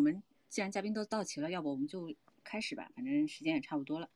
我们既然嘉宾都到齐了，要不我们就开始吧，反正时间也差不多了。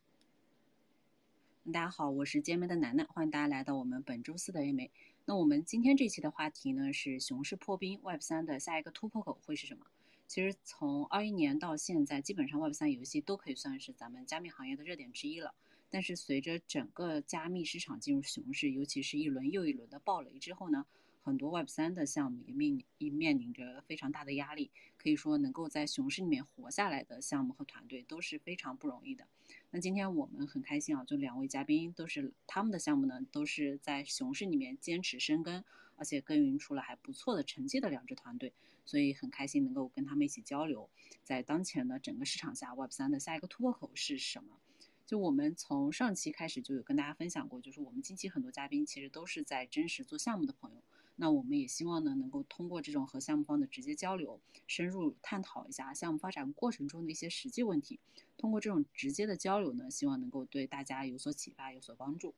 大家好，我是尖妹的楠楠，欢迎大家来到我们本周四的 A 美。那我们今天这期的话题呢是熊市破冰，Web 三的下一个突破口会是什么？其实从二一年到现在，基本上 Web 三游戏都可以算是咱们加密行业的热点之一了。但是随着整个加密市场进入熊市，尤其是一轮又一轮的暴雷之后呢？很多 Web 三的项目也面临也面临着非常大的压力，可以说能够在熊市里面活下来的项目和团队都是非常不容易的。那今天我们很开心啊，就两位嘉宾都是他们的项目呢，都是在熊市里面坚持深耕，而且耕耘出了还不错的成绩的两支团队，所以很开心能够跟他们一起交流，在当前的整个市场下，Web 三的下一个突破口是什么？就我们从上期开始就有跟大家分享过，就是我们近期很多嘉宾其实都是在真实做项目的朋友。那我们也希望呢，能够通过这种和项目方的直接交流，深入探讨一下项目发展过程中的一些实际问题。通过这种直接的交流呢，希望能够对大家有所启发，有所帮助。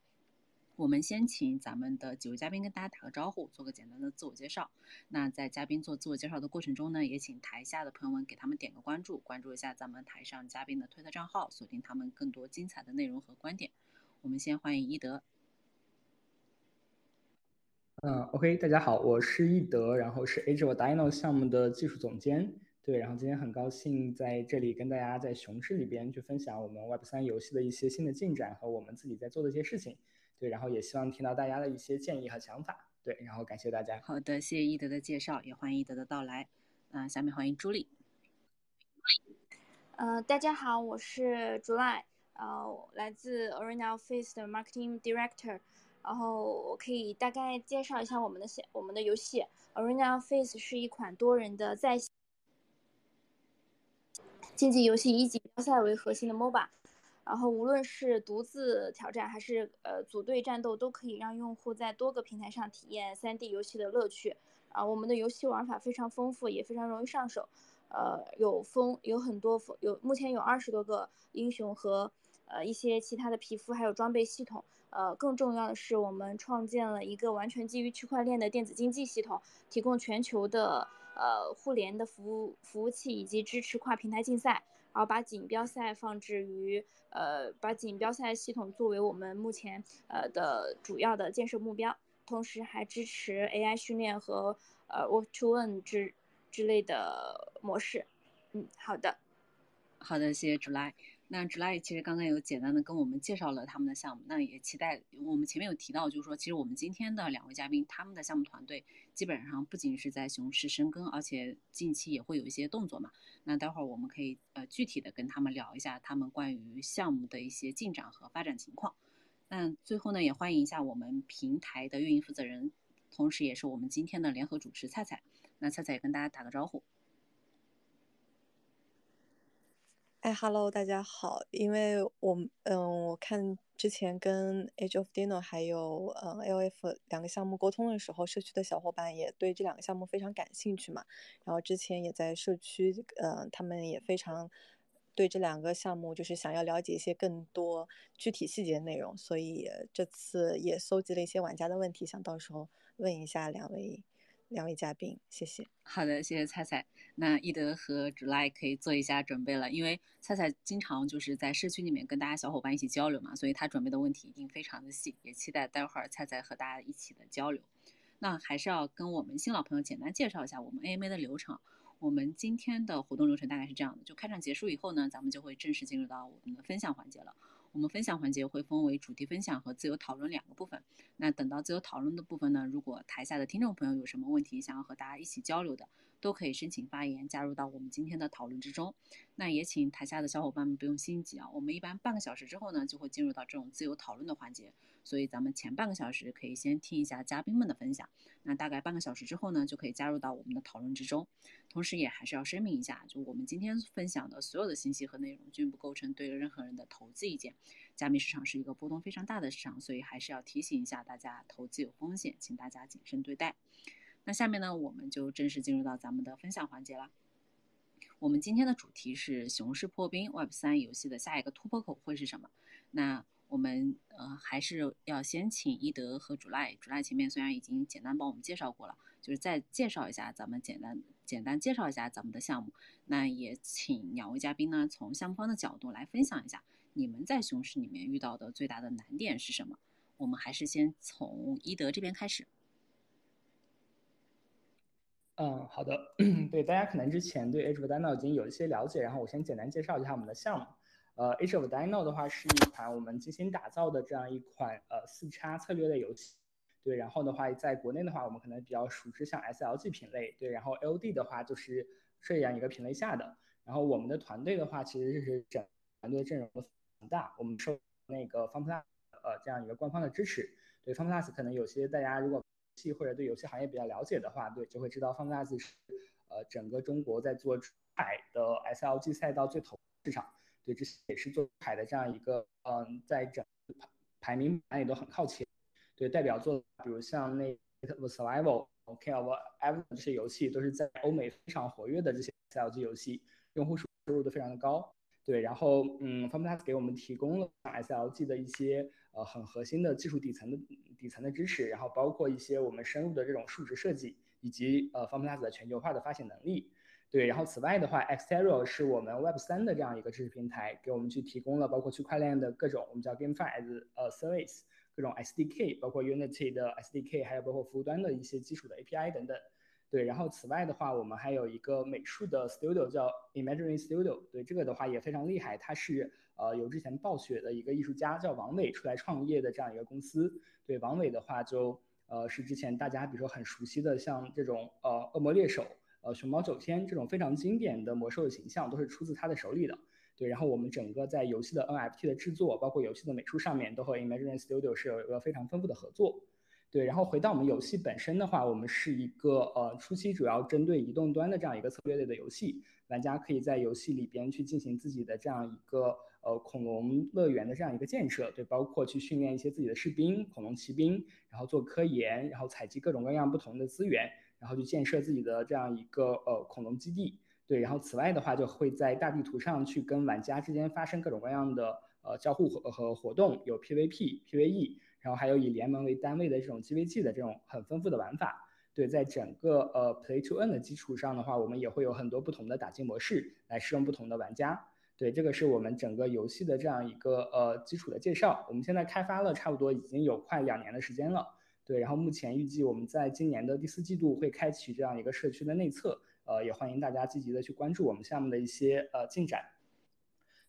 我们先请咱们的几位嘉宾跟大家打个招呼，做个简单的自我介绍。那在嘉宾做自我介绍的过程中呢，也请台下的朋友们给他们点个关注，关注一下咱们台上嘉宾的推特账号，锁定他们更多精彩的内容和观点。我们先欢迎一德。嗯，OK，大家好，我是易德，然后是 Age of Dino 项目的技术总监。对，然后今天很高兴在这里跟大家在熊市里边去分享我们 Web 三游戏的一些新的进展和我们自己在做的一些事情。对，然后也希望听到大家的一些建议和想法。对，然后感谢大家。好的，谢谢易德的介绍，也欢迎易德的到来。嗯，下面欢迎朱莉。呃，大家好，我是朱赖，呃，来自 Arena Office 的 Marketing Director。然后我可以大概介绍一下我们的我们的游戏，Arena Face 是一款多人的在线竞技游戏，以锦标赛为核心的 MOBA。然后无论是独自挑战还是呃组队战斗，都可以让用户在多个平台上体验 3D 游戏的乐趣。啊，我们的游戏玩法非常丰富，也非常容易上手。呃，有风有很多有目前有二十多个英雄和。呃，一些其他的皮肤还有装备系统，呃，更重要的是，我们创建了一个完全基于区块链的电子竞技系统，提供全球的呃互联的服务服务器，以及支持跨平台竞赛，然后把锦标赛放置于呃，把锦标赛系统作为我们目前呃的主要的建设目标，同时还支持 AI 训练和呃 Work to Earn 之之类的模式。嗯，好的，好的，谢谢 July。那 July 其实刚刚有简单的跟我们介绍了他们的项目，那也期待我们前面有提到，就是说其实我们今天的两位嘉宾，他们的项目团队基本上不仅是在熊市深耕，而且近期也会有一些动作嘛。那待会儿我们可以呃具体的跟他们聊一下他们关于项目的一些进展和发展情况。那最后呢，也欢迎一下我们平台的运营负责人，同时也是我们今天的联合主持菜菜。那菜菜也跟大家打个招呼。哎，Hello，大家好。因为我，嗯，我看之前跟 Age of Dino 还有嗯 LF 两个项目沟通的时候，社区的小伙伴也对这两个项目非常感兴趣嘛。然后之前也在社区，嗯，他们也非常对这两个项目就是想要了解一些更多具体细节内容，所以这次也搜集了一些玩家的问题，想到时候问一下两位。两位嘉宾，谢谢。好的，谢谢菜菜。那易德和 July 可以做一下准备了，因为菜菜经常就是在社区里面跟大家小伙伴一起交流嘛，所以他准备的问题一定非常的细，也期待待会儿菜菜和大家一起的交流。那还是要跟我们新老朋友简单介绍一下我们 AMA 的流程。我们今天的活动流程大概是这样的：就开场结束以后呢，咱们就会正式进入到我们的分享环节了。我们分享环节会分为主题分享和自由讨论两个部分。那等到自由讨论的部分呢，如果台下的听众朋友有什么问题想要和大家一起交流的，都可以申请发言，加入到我们今天的讨论之中。那也请台下的小伙伴们不用心急啊，我们一般半个小时之后呢，就会进入到这种自由讨论的环节。所以咱们前半个小时可以先听一下嘉宾们的分享，那大概半个小时之后呢，就可以加入到我们的讨论之中。同时也还是要声明一下，就我们今天分享的所有的信息和内容，均不构成对任何人的投资意见。加密市场是一个波动非常大的市场，所以还是要提醒一下大家，投资有风险，请大家谨慎对待。那下面呢，我们就正式进入到咱们的分享环节了。我们今天的主题是熊市破冰，Web 三游戏的下一个突破口会是什么？那我们呃还是要先请一德和主赖，主赖前面虽然已经简单帮我们介绍过了，就是再介绍一下咱们简单简单介绍一下咱们的项目。那也请两位嘉宾呢，从项目方的角度来分享一下，你们在熊市里面遇到的最大的难点是什么？我们还是先从一德这边开始。嗯，好的。对大家可能之前对 Age of Dino 已经有一些了解，然后我先简单介绍一下我们的项目。呃，Age of Dino 的话是一款我们精心打造的这样一款呃四叉策略类游戏。对，然后的话在国内的话，我们可能比较熟知像 SLG 品类，对，然后 LD 的话就是这样一个品类下的。然后我们的团队的话，其实是整团队阵容很大，我们受那个 FunPlus 呃这样一个官方的支持。对，FunPlus 可能有些大家如果或者对游戏行业比较了解的话，对就会知道 FunPlus 是呃整个中国在做海的 SLG 赛道最头市场，对，这也是做海的这样一个嗯，在整排排名榜也都很靠前，对，代表作比如像那 Survival、OK of Ever 这些游戏都是在欧美非常活跃的这些 SLG 游戏，用户数收入都非常的高，对，然后嗯，FunPlus 给我们提供了 SLG 的一些。呃，很核心的技术底层的底层的支持，然后包括一些我们深入的这种数值设计，以及呃 FunPlus 的全球化的发行能力。对，然后此外的话，Xterra 是我们 Web 三的这样一个知识平台，给我们去提供了包括区块链的各种我们叫 GameFi as 呃 Service 各种 SDK，包括 Unity 的 SDK，还有包括服务端的一些基础的 API 等等。对，然后此外的话，我们还有一个美术的 Studio 叫 Imaginary Studio。对，这个的话也非常厉害，它是。呃，由之前暴雪的一个艺术家叫王伟出来创业的这样一个公司。对王伟的话，就呃是之前大家比如说很熟悉的，像这种呃恶魔猎手、呃熊猫九天这种非常经典的魔兽的形象，都是出自他的手里的。对，然后我们整个在游戏的 NFT 的制作，包括游戏的美术上面，都和 Imaginary Studio 是有一个非常丰富的合作。对，然后回到我们游戏本身的话，我们是一个呃初期主要针对移动端的这样一个策略类的游戏，玩家可以在游戏里边去进行自己的这样一个。呃，恐龙乐园的这样一个建设，对，包括去训练一些自己的士兵、恐龙骑兵，然后做科研，然后采集各种各样不同的资源，然后去建设自己的这样一个呃恐龙基地，对，然后此外的话，就会在大地图上去跟玩家之间发生各种各样的呃交互和和活动，有 PVP、PVE，然后还有以联盟为单位的这种 GVG 的这种很丰富的玩法，对，在整个呃 Play to Earn 的基础上的话，我们也会有很多不同的打击模式来适用不同的玩家。对，这个是我们整个游戏的这样一个呃基础的介绍。我们现在开发了差不多已经有快两年的时间了。对，然后目前预计我们在今年的第四季度会开启这样一个社区的内测，呃，也欢迎大家积极的去关注我们项目的一些呃进展。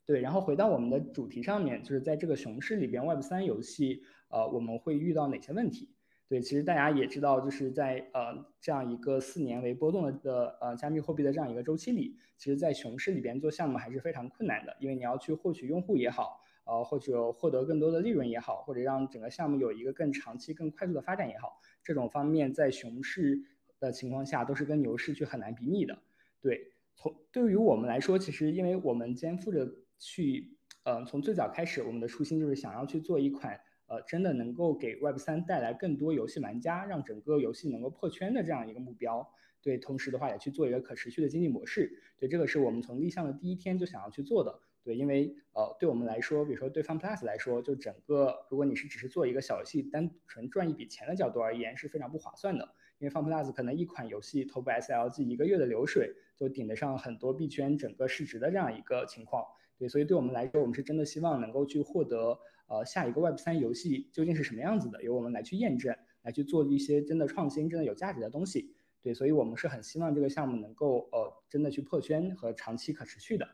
对，然后回到我们的主题上面，就是在这个熊市里边，Web 三游戏呃我们会遇到哪些问题？对，其实大家也知道，就是在呃这样一个四年为波动的呃加密货币的这样一个周期里，其实，在熊市里边做项目还是非常困难的，因为你要去获取用户也好，呃或者获得更多的利润也好，或者让整个项目有一个更长期、更快速的发展也好，这种方面在熊市的情况下都是跟牛市去很难比拟的。对，从对于我们来说，其实因为我们肩负着去，呃从最早开始，我们的初心就是想要去做一款。呃，真的能够给 Web 三带来更多游戏玩家，让整个游戏能够破圈的这样一个目标。对，同时的话也去做一个可持续的经济模式。对，这个是我们从立项的第一天就想要去做的。对，因为呃，对我们来说，比如说对 FunPlus 来说，就整个如果你是只是做一个小游戏，单纯赚一笔钱的角度而言，是非常不划算的。因为 FunPlus 可能一款游戏投部 SLG 一个月的流水，就顶得上很多币圈整个市值的这样一个情况。对，所以对我们来说，我们是真的希望能够去获得。呃，下一个 Web 三游戏究竟是什么样子的？由我们来去验证，来去做一些真的创新、真的有价值的东西。对，所以我们是很希望这个项目能够呃真的去破圈和长期可持续的。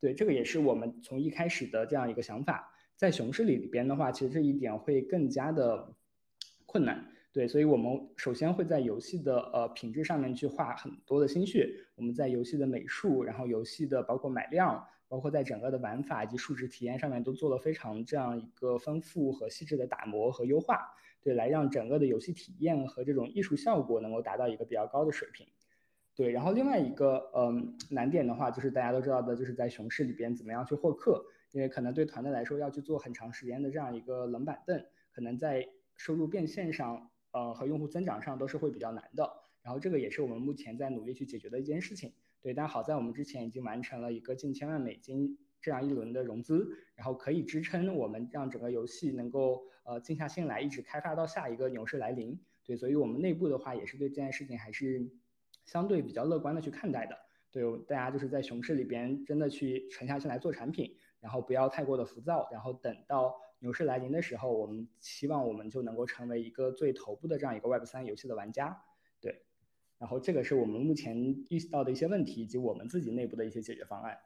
对，这个也是我们从一开始的这样一个想法。在熊市里里边的话，其实这一点会更加的困难。对，所以我们首先会在游戏的呃品质上面去花很多的心血。我们在游戏的美术，然后游戏的包括买量。包括在整个的玩法以及数值体验上面都做了非常这样一个丰富和细致的打磨和优化，对，来让整个的游戏体验和这种艺术效果能够达到一个比较高的水平。对，然后另外一个嗯难点的话，就是大家都知道的，就是在熊市里边怎么样去获客，因为可能对团队来说要去做很长时间的这样一个冷板凳，可能在收入变现上，呃和用户增长上都是会比较难的。然后这个也是我们目前在努力去解决的一件事情。对，但好在我们之前已经完成了一个近千万美金这样一轮的融资，然后可以支撑我们让整个游戏能够呃静下心来，一直开发到下一个牛市来临。对，所以我们内部的话也是对这件事情还是相对比较乐观的去看待的。对，大家就是在熊市里边真的去沉下心来做产品，然后不要太过的浮躁，然后等到牛市来临的时候，我们希望我们就能够成为一个最头部的这样一个 Web 三游戏的玩家。对，然后这个是我们目前遇到的一些问题以及我们自己内部的一些解决方案。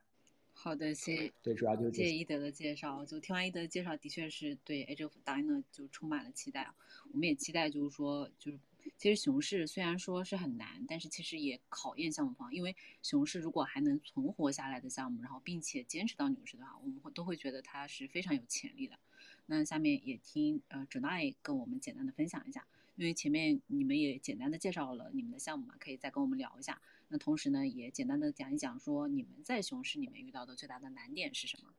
好的，谢对，主要就是谢谢一德的介绍。就听完一德的介绍，的确是对 Age of Dino 就充满了期待。我们也期待，就是说，就是。其实熊市虽然说是很难，但是其实也考验项目方，因为熊市如果还能存活下来的项目，然后并且坚持到牛市的话，我们会都会觉得它是非常有潜力的。那下面也听呃 j o n 跟我们简单的分享一下，因为前面你们也简单的介绍了你们的项目嘛，可以再跟我们聊一下。那同时呢，也简单的讲一讲说你们在熊市里面遇到的最大的难点是什么？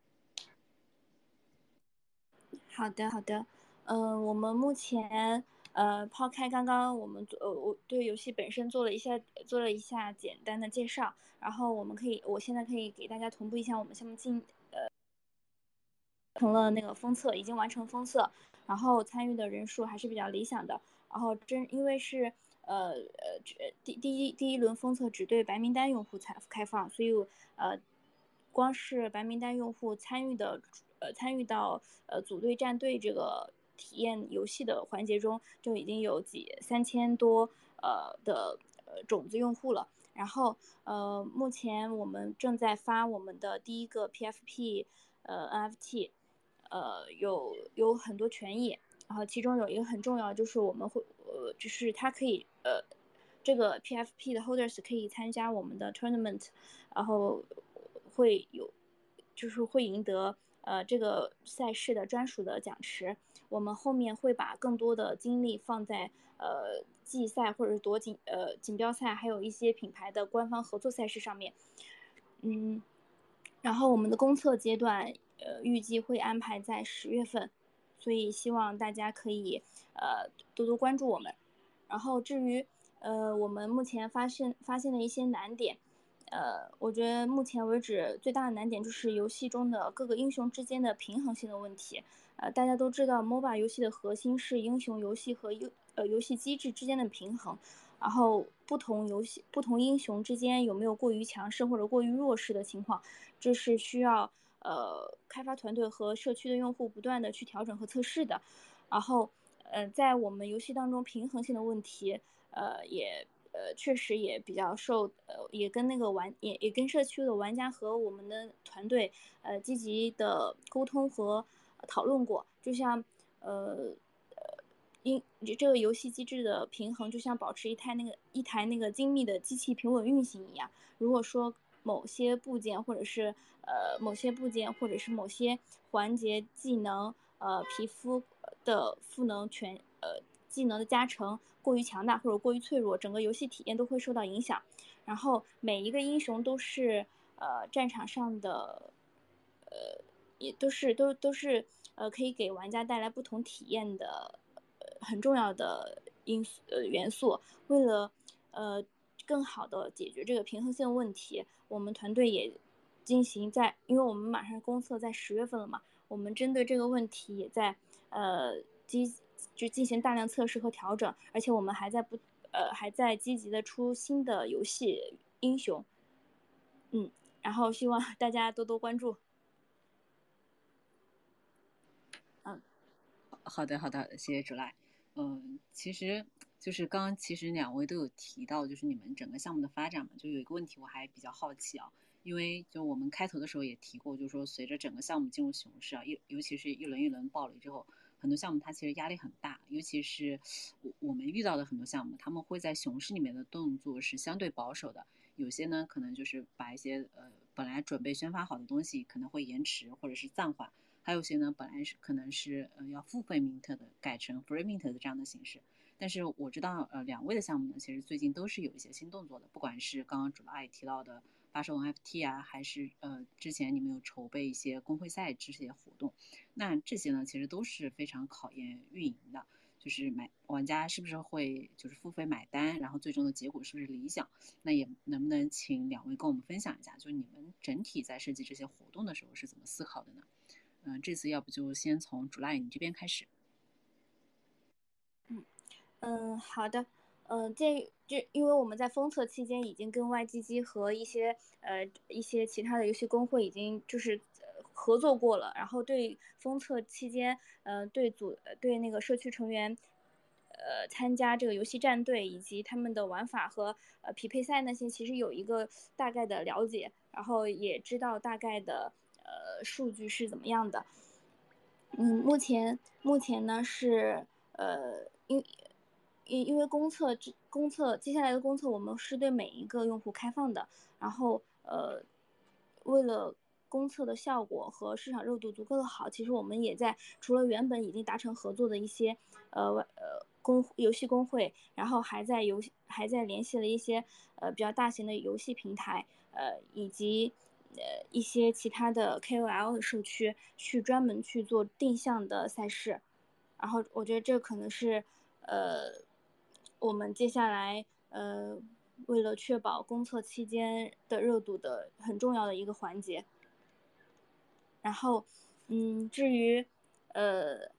好的，好的，嗯，我们目前。呃，抛开刚刚我们做，我对游戏本身做了一下做了一下简单的介绍，然后我们可以，我现在可以给大家同步一下我们项目进呃成了那个封测，已经完成封测，然后参与的人数还是比较理想的。然后真因为是呃呃第第一第一轮封测只对白名单用户才开放，所以呃光是白名单用户参与的呃参与到呃组队战队这个。体验游戏的环节中就已经有几三千多呃的呃种子用户了，然后呃目前我们正在发我们的第一个 PFP 呃 NFT，呃有有很多权益，然后其中有一个很重要就是我们会呃就是它可以呃这个 PFP 的 holders 可以参加我们的 tournament，然后会有就是会赢得。呃，这个赛事的专属的奖池，我们后面会把更多的精力放在呃季赛或者是夺锦呃锦标赛，还有一些品牌的官方合作赛事上面。嗯，然后我们的公测阶段，呃，预计会安排在十月份，所以希望大家可以呃多多关注我们。然后至于呃我们目前发现发现的一些难点。呃，我觉得目前为止最大的难点就是游戏中的各个英雄之间的平衡性的问题。呃，大家都知道，MOBA 游戏的核心是英雄游戏和游呃游戏机制之间的平衡。然后，不同游戏、不同英雄之间有没有过于强势或者过于弱势的情况，这是需要呃开发团队和社区的用户不断的去调整和测试的。然后，呃，在我们游戏当中平衡性的问题，呃也。呃，确实也比较受，呃，也跟那个玩，也也跟社区的玩家和我们的团队，呃，积极的沟通和讨论过。就像，呃，呃，因这个游戏机制的平衡，就像保持一台那个一台那个精密的机器平稳运行一样。如果说某些部件，或者是呃某些部件，或者是某些环节、技能、呃皮肤的赋能全，呃。技能的加成过于强大或者过于脆弱，整个游戏体验都会受到影响。然后每一个英雄都是呃战场上的，呃也都是都都是呃可以给玩家带来不同体验的呃很重要的因素呃元素。为了呃更好的解决这个平衡性问题，我们团队也进行在，因为我们马上公测在十月份了嘛，我们针对这个问题也在呃积。就进行大量测试和调整，而且我们还在不呃还在积极的出新的游戏英雄，嗯，然后希望 大家多多关注。嗯，好的好的，谢谢主赖。嗯，其实就是刚刚其实两位都有提到，就是你们整个项目的发展嘛，就有一个问题我还比较好奇啊，因为就我们开头的时候也提过，就是说随着整个项目进入熊市啊，尤尤其是一轮一轮暴雷之后。很多项目它其实压力很大，尤其是我我们遇到的很多项目，他们会在熊市里面的动作是相对保守的。有些呢，可能就是把一些呃本来准备宣发好的东西可能会延迟或者是暂缓，还有些呢本来是可能是呃要付费 mint 的改成 free mit 的这样的形式。但是我知道呃两位的项目呢，其实最近都是有一些新动作的，不管是刚刚主爱提到的。发售 NFT 啊，还是呃，之前你们有筹备一些公会赛这些活动，那这些呢，其实都是非常考验运营的。就是买玩家是不是会就是付费买单，然后最终的结果是不是理想？那也能不能请两位跟我们分享一下，就你们整体在设计这些活动的时候是怎么思考的呢？嗯，这次要不就先从主赖你这边开始。嗯，好的。嗯，这就因为我们在封测期间已经跟 YGG 和一些呃一些其他的游戏工会已经就是合作过了，然后对封测期间，呃，对组对那个社区成员，呃，参加这个游戏战队以及他们的玩法和呃匹配赛那些，其实有一个大概的了解，然后也知道大概的呃数据是怎么样的。嗯，目前目前呢是呃因。因因为公测这公测接下来的公测，我们是对每一个用户开放的。然后呃，为了公测的效果和市场热度足够的好，其实我们也在除了原本已经达成合作的一些呃呃公游戏公会，然后还在游戏还在联系了一些呃比较大型的游戏平台，呃以及呃一些其他的 KOL 的社区，去专门去做定向的赛事。然后我觉得这可能是呃。我们接下来，呃，为了确保公测期间的热度的很重要的一个环节。然后，嗯，至于，呃，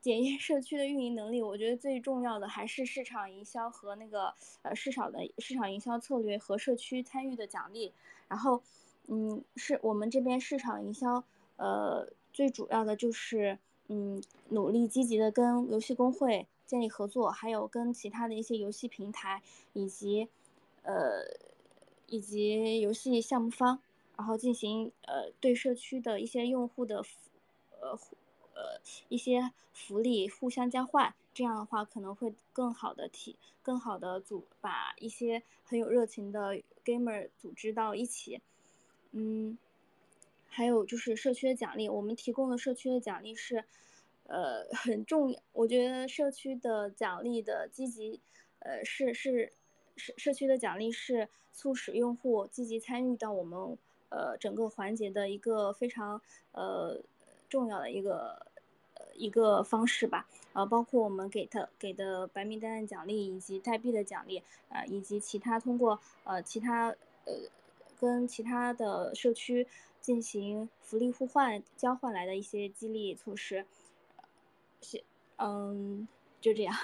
检验社区的运营能力，我觉得最重要的还是市场营销和那个，呃，市场的市场营销策略和社区参与的奖励。然后，嗯，是我们这边市场营销，呃，最主要的就是，嗯，努力积极的跟游戏公会。建立合作，还有跟其他的一些游戏平台，以及，呃，以及游戏项目方，然后进行呃对社区的一些用户的，呃，呃一些福利互相交换，这样的话可能会更好的体，更好的组把一些很有热情的 gamer 组织到一起，嗯，还有就是社区的奖励，我们提供的社区的奖励是。呃，很重要。我觉得社区的奖励的积极，呃，是是社社区的奖励是促使用户积极参与到我们呃整个环节的一个非常呃重要的一个一个方式吧。呃，包括我们给他给的白名单的奖励，以及代币的奖励，呃，以及其他通过呃其他呃跟其他的社区进行福利互换交换来的一些激励措施。谢，嗯，就这样，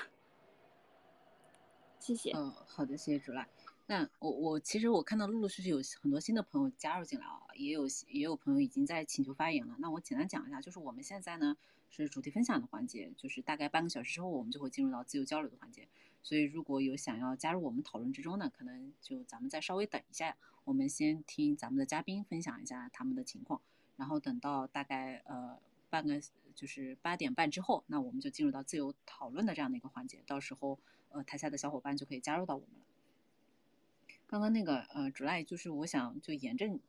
谢谢。嗯，好的，谢谢主赖。那我我其实我看到陆陆续续有很多新的朋友加入进来啊，也有也有朋友已经在请求发言了。那我简单讲一下，就是我们现在呢是主题分享的环节，就是大概半个小时之后我们就会进入到自由交流的环节。所以如果有想要加入我们讨论之中呢，可能就咱们再稍微等一下，我们先听咱们的嘉宾分享一下他们的情况，然后等到大概呃半个。就是八点半之后，那我们就进入到自由讨论的这样的一个环节，到时候呃台下的小伙伴就可以加入到我们了。刚刚那个呃主赖就是我想就沿着你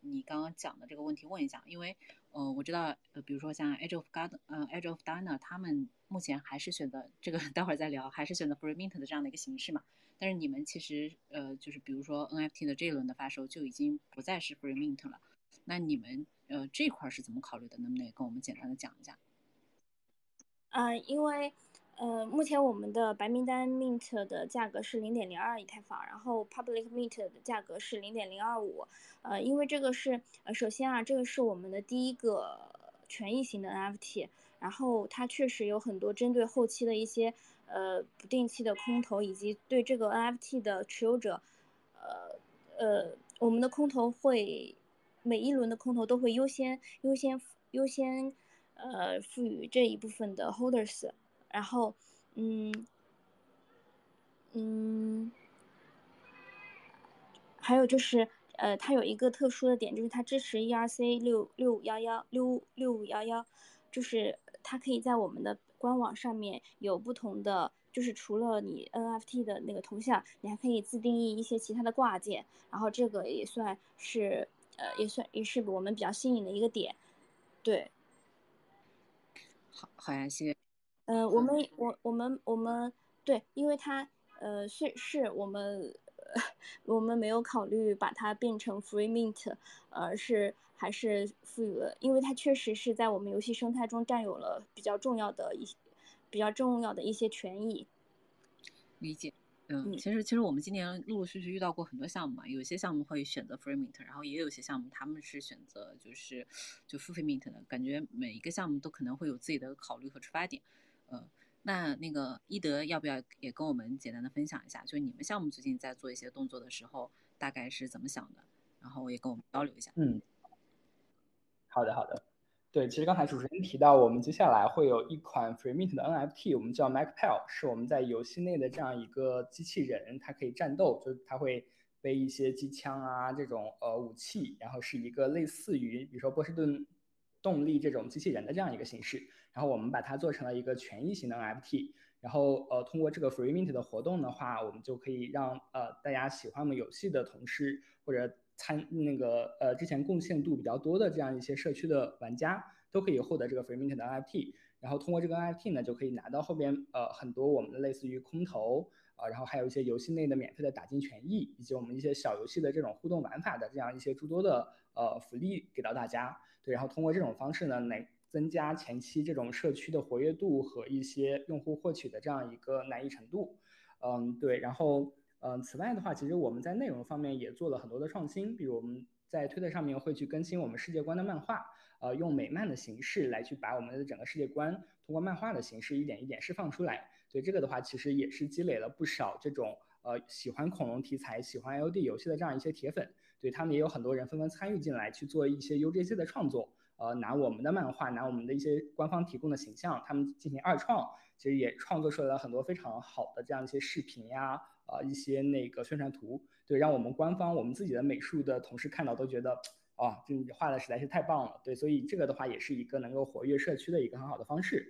你刚刚讲的这个问题问一下，因为呃我知道呃比如说像 Edge of God 呃 Edge of Diner 他们目前还是选择这个 待会儿再聊，还是选择 Free Mint 的这样的一个形式嘛。但是你们其实呃就是比如说 NFT 的这一轮的发售就已经不再是 Free Mint 了，那你们。呃，这块是怎么考虑的？能不能也跟我们简单的讲一下？嗯，因为呃，目前我们的白名单 mint 的价格是零点零二以太坊，然后 public mint 的价格是零点零二五。呃，因为这个是呃，首先啊，这个是我们的第一个权益型的 NFT，然后它确实有很多针对后期的一些呃不定期的空投，以及对这个 NFT 的持有者，呃呃，我们的空投会。每一轮的空投都会优先优先优先，呃，赋予这一部分的 holders，然后，嗯，嗯，还有就是，呃，它有一个特殊的点，就是它支持 ERC 六六五幺幺六六五幺幺，就是它可以在我们的官网上面有不同的，就是除了你 NFT 的那个头像，你还可以自定义一些其他的挂件，然后这个也算是。呃，也算也是我们比较新颖的一个点，对。好，好呀，谢谢。嗯，我们我我们我们对，因为它呃是是我们呃 我们没有考虑把它变成 free mint，呃是还是赋予了，因为它确实是在我们游戏生态中占有了比较重要的一比较重要的一些权益。理解。嗯，其实其实我们今年陆陆续续遇到过很多项目嘛，有些项目会选择 free mint，然后也有些项目他们是选择就是就付费 mint 的，感觉每一个项目都可能会有自己的考虑和出发点。呃，那那个一德要不要也跟我们简单的分享一下，就是你们项目最近在做一些动作的时候，大概是怎么想的？然后也跟我们交流一下。嗯，好的好的。对，其实刚才主持人提到，我们接下来会有一款 free mint 的 NFT，我们叫 MacPal，是我们在游戏内的这样一个机器人，它可以战斗，就是它会背一些机枪啊这种呃武器，然后是一个类似于比如说波士顿动力这种机器人的这样一个形式，然后我们把它做成了一个权益型的 NFT，然后呃通过这个 free mint 的活动的话，我们就可以让呃大家喜欢我们游戏的同事或者。参那个呃之前贡献度比较多的这样一些社区的玩家都可以获得这个 free mint 的 NFT，然后通过这个 NFT 呢，就可以拿到后边呃很多我们的类似于空投啊，然后还有一些游戏内的免费的打金权益，以及我们一些小游戏的这种互动玩法的这样一些诸多的呃福利给到大家。对，然后通过这种方式呢，来增加前期这种社区的活跃度和一些用户获取的这样一个难易程度。嗯，对，然后。嗯，此外的话，其实我们在内容方面也做了很多的创新，比如我们在推特上面会去更新我们世界观的漫画，呃，用美漫的形式来去把我们的整个世界观通过漫画的形式一点一点释放出来。对这个的话，其实也是积累了不少这种呃喜欢恐龙题材、喜欢 LD 游戏的这样一些铁粉，对他们也有很多人纷纷参与进来去做一些 UGC 的创作。呃，拿我们的漫画，拿我们的一些官方提供的形象，他们进行二创，其实也创作出来了很多非常好的这样一些视频呀，呃一些那个宣传图，对，让我们官方我们自己的美术的同事看到都觉得，啊，这画的实在是太棒了，对，所以这个的话也是一个能够活跃社区的一个很好的方式，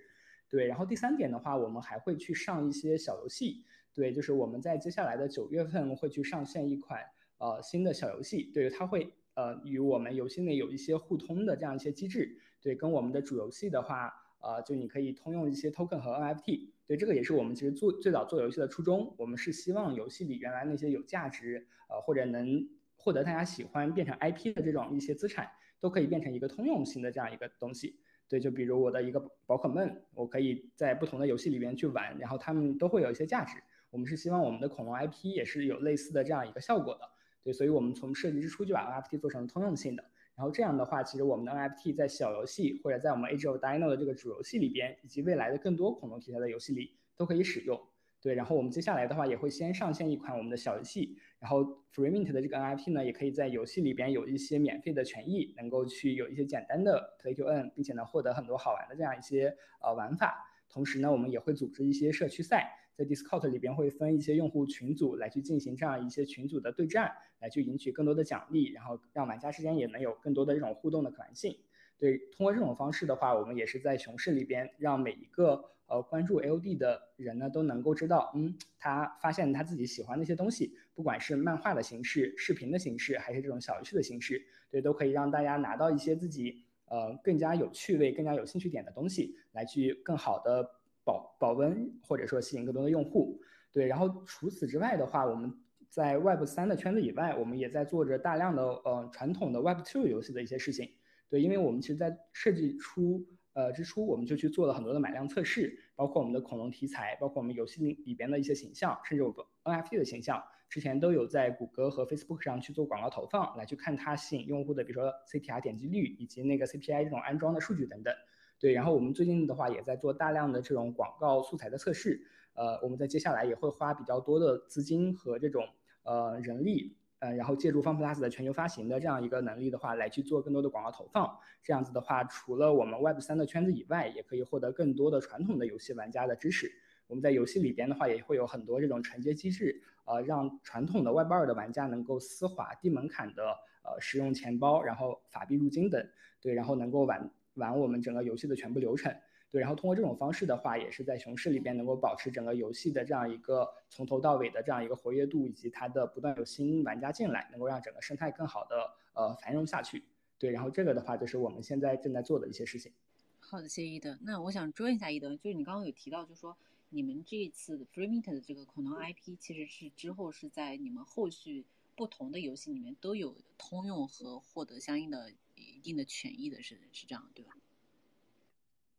对，然后第三点的话，我们还会去上一些小游戏，对，就是我们在接下来的九月份会去上线一款呃新的小游戏，对，它会。呃，与我们游戏内有一些互通的这样一些机制，对，跟我们的主游戏的话，呃，就你可以通用一些 token 和 NFT，对，这个也是我们其实做最早做游戏的初衷，我们是希望游戏里原来那些有价值，呃，或者能获得大家喜欢变成 IP 的这种一些资产，都可以变成一个通用性的这样一个东西，对，就比如我的一个宝可梦，我可以在不同的游戏里面去玩，然后他们都会有一些价值，我们是希望我们的恐龙 IP 也是有类似的这样一个效果的。对，所以我们从设计之初就把 NFT 做成通用性的，然后这样的话，其实我们的 NFT 在小游戏或者在我们 A G O Dino 的这个主游戏里边，以及未来的更多恐龙题材的游戏里都可以使用。对，然后我们接下来的话也会先上线一款我们的小游戏，然后 Free Mint 的这个 NFT 呢，也可以在游戏里边有一些免费的权益，能够去有一些简单的 Play to Earn，并且呢获得很多好玩的这样一些呃玩法。同时呢，我们也会组织一些社区赛。在 Discord 里边会分一些用户群组来去进行这样一些群组的对战，来去赢取更多的奖励，然后让玩家之间也能有更多的这种互动的可能性。对，通过这种方式的话，我们也是在熊市里边让每一个呃关注 LD 的人呢都能够知道，嗯，他发现他自己喜欢那些东西，不管是漫画的形式、视频的形式，还是这种小游戏的形式，对，都可以让大家拿到一些自己呃更加有趣味、更加有兴趣点的东西，来去更好的。保保温，或者说吸引更多的用户，对。然后除此之外的话，我们在 Web 三的圈子以外，我们也在做着大量的呃传统的 Web two 游戏的一些事情，对。因为我们其实，在设计出呃之初，我们就去做了很多的买量测试，包括我们的恐龙题材，包括我们游戏里边的一些形象，甚至我们 NFT 的形象，之前都有在谷歌和 Facebook 上去做广告投放，来去看它吸引用户的，比如说 CTR 点击率以及那个 CPI 这种安装的数据等等。对，然后我们最近的话也在做大量的这种广告素材的测试，呃，我们在接下来也会花比较多的资金和这种呃人力，呃，然后借助 FunPlus 的全球发行的这样一个能力的话，来去做更多的广告投放。这样子的话，除了我们 Web 三的圈子以外，也可以获得更多的传统的游戏玩家的支持。我们在游戏里边的话，也会有很多这种承接机制，呃，让传统的 Web 二的玩家能够丝滑、低门槛的呃使用钱包，然后法币入金等，对，然后能够玩。玩我们整个游戏的全部流程，对，然后通过这种方式的话，也是在熊市里边能够保持整个游戏的这样一个从头到尾的这样一个活跃度，以及它的不断有新玩家进来，能够让整个生态更好的呃繁荣下去。对，然后这个的话就是我们现在正在做的一些事情。好的，谢谢伊德。那我想追问一下伊德，就是你刚刚有提到，就是说你们这一次 Free Mint 的这个可能 IP，其实是之后是在你们后续不同的游戏里面都有通用和获得相应的。一定的权益的是是这样对吧？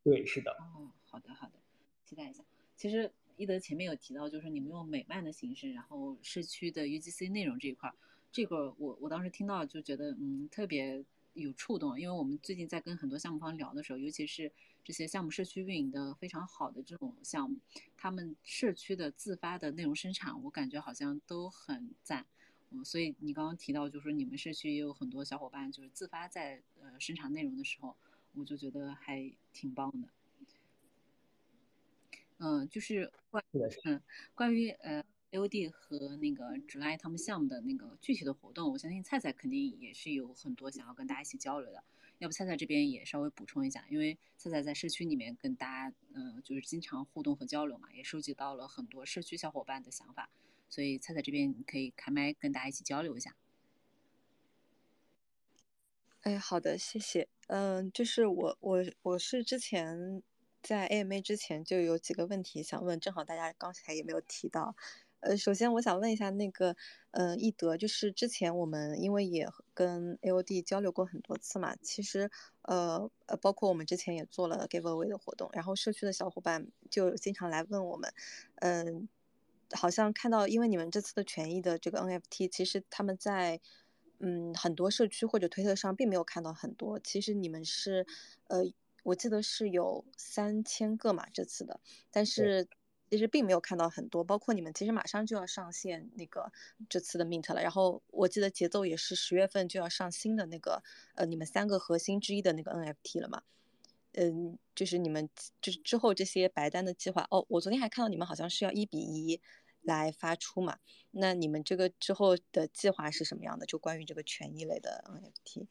对，是的。哦，好的好的。期待一下。其实一德前面有提到，就是你们用美漫的形式，然后社区的 UGC 内容这一块儿，这个我我当时听到就觉得嗯特别有触动，因为我们最近在跟很多项目方聊的时候，尤其是这些项目社区运营的非常好的这种项目，他们社区的自发的内容生产，我感觉好像都很赞。嗯，所以你刚刚提到，就是说你们社区也有很多小伙伴就是自发在呃生产内容的时候，我就觉得还挺棒的。嗯，就是关嗯关于呃 AOD 和那个 July 他们项目的那个具体的活动，我相信菜菜肯定也是有很多想要跟大家一起交流的。要不菜菜这边也稍微补充一下，因为菜菜在社区里面跟大家嗯就是经常互动和交流嘛，也收集到了很多社区小伙伴的想法。所以菜菜这边可以开麦跟大家一起交流一下。哎，好的，谢谢。嗯，就是我我我是之前在 AMA 之前就有几个问题想问，正好大家刚才也没有提到。呃，首先我想问一下那个，嗯，易德，就是之前我们因为也跟 AOD 交流过很多次嘛，其实呃呃，包括我们之前也做了 Giveaway 的活动，然后社区的小伙伴就经常来问我们，嗯。好像看到，因为你们这次的权益的这个 NFT，其实他们在嗯很多社区或者推特上并没有看到很多。其实你们是呃，我记得是有三千个嘛这次的，但是其实并没有看到很多。包括你们其实马上就要上线那个这次的 Mint 了，然后我记得节奏也是十月份就要上新的那个呃你们三个核心之一的那个 NFT 了嘛。嗯，就是你们就是之后这些白单的计划哦，我昨天还看到你们好像是要一比一来发出嘛，那你们这个之后的计划是什么样的？就关于这个权益类的 NFT。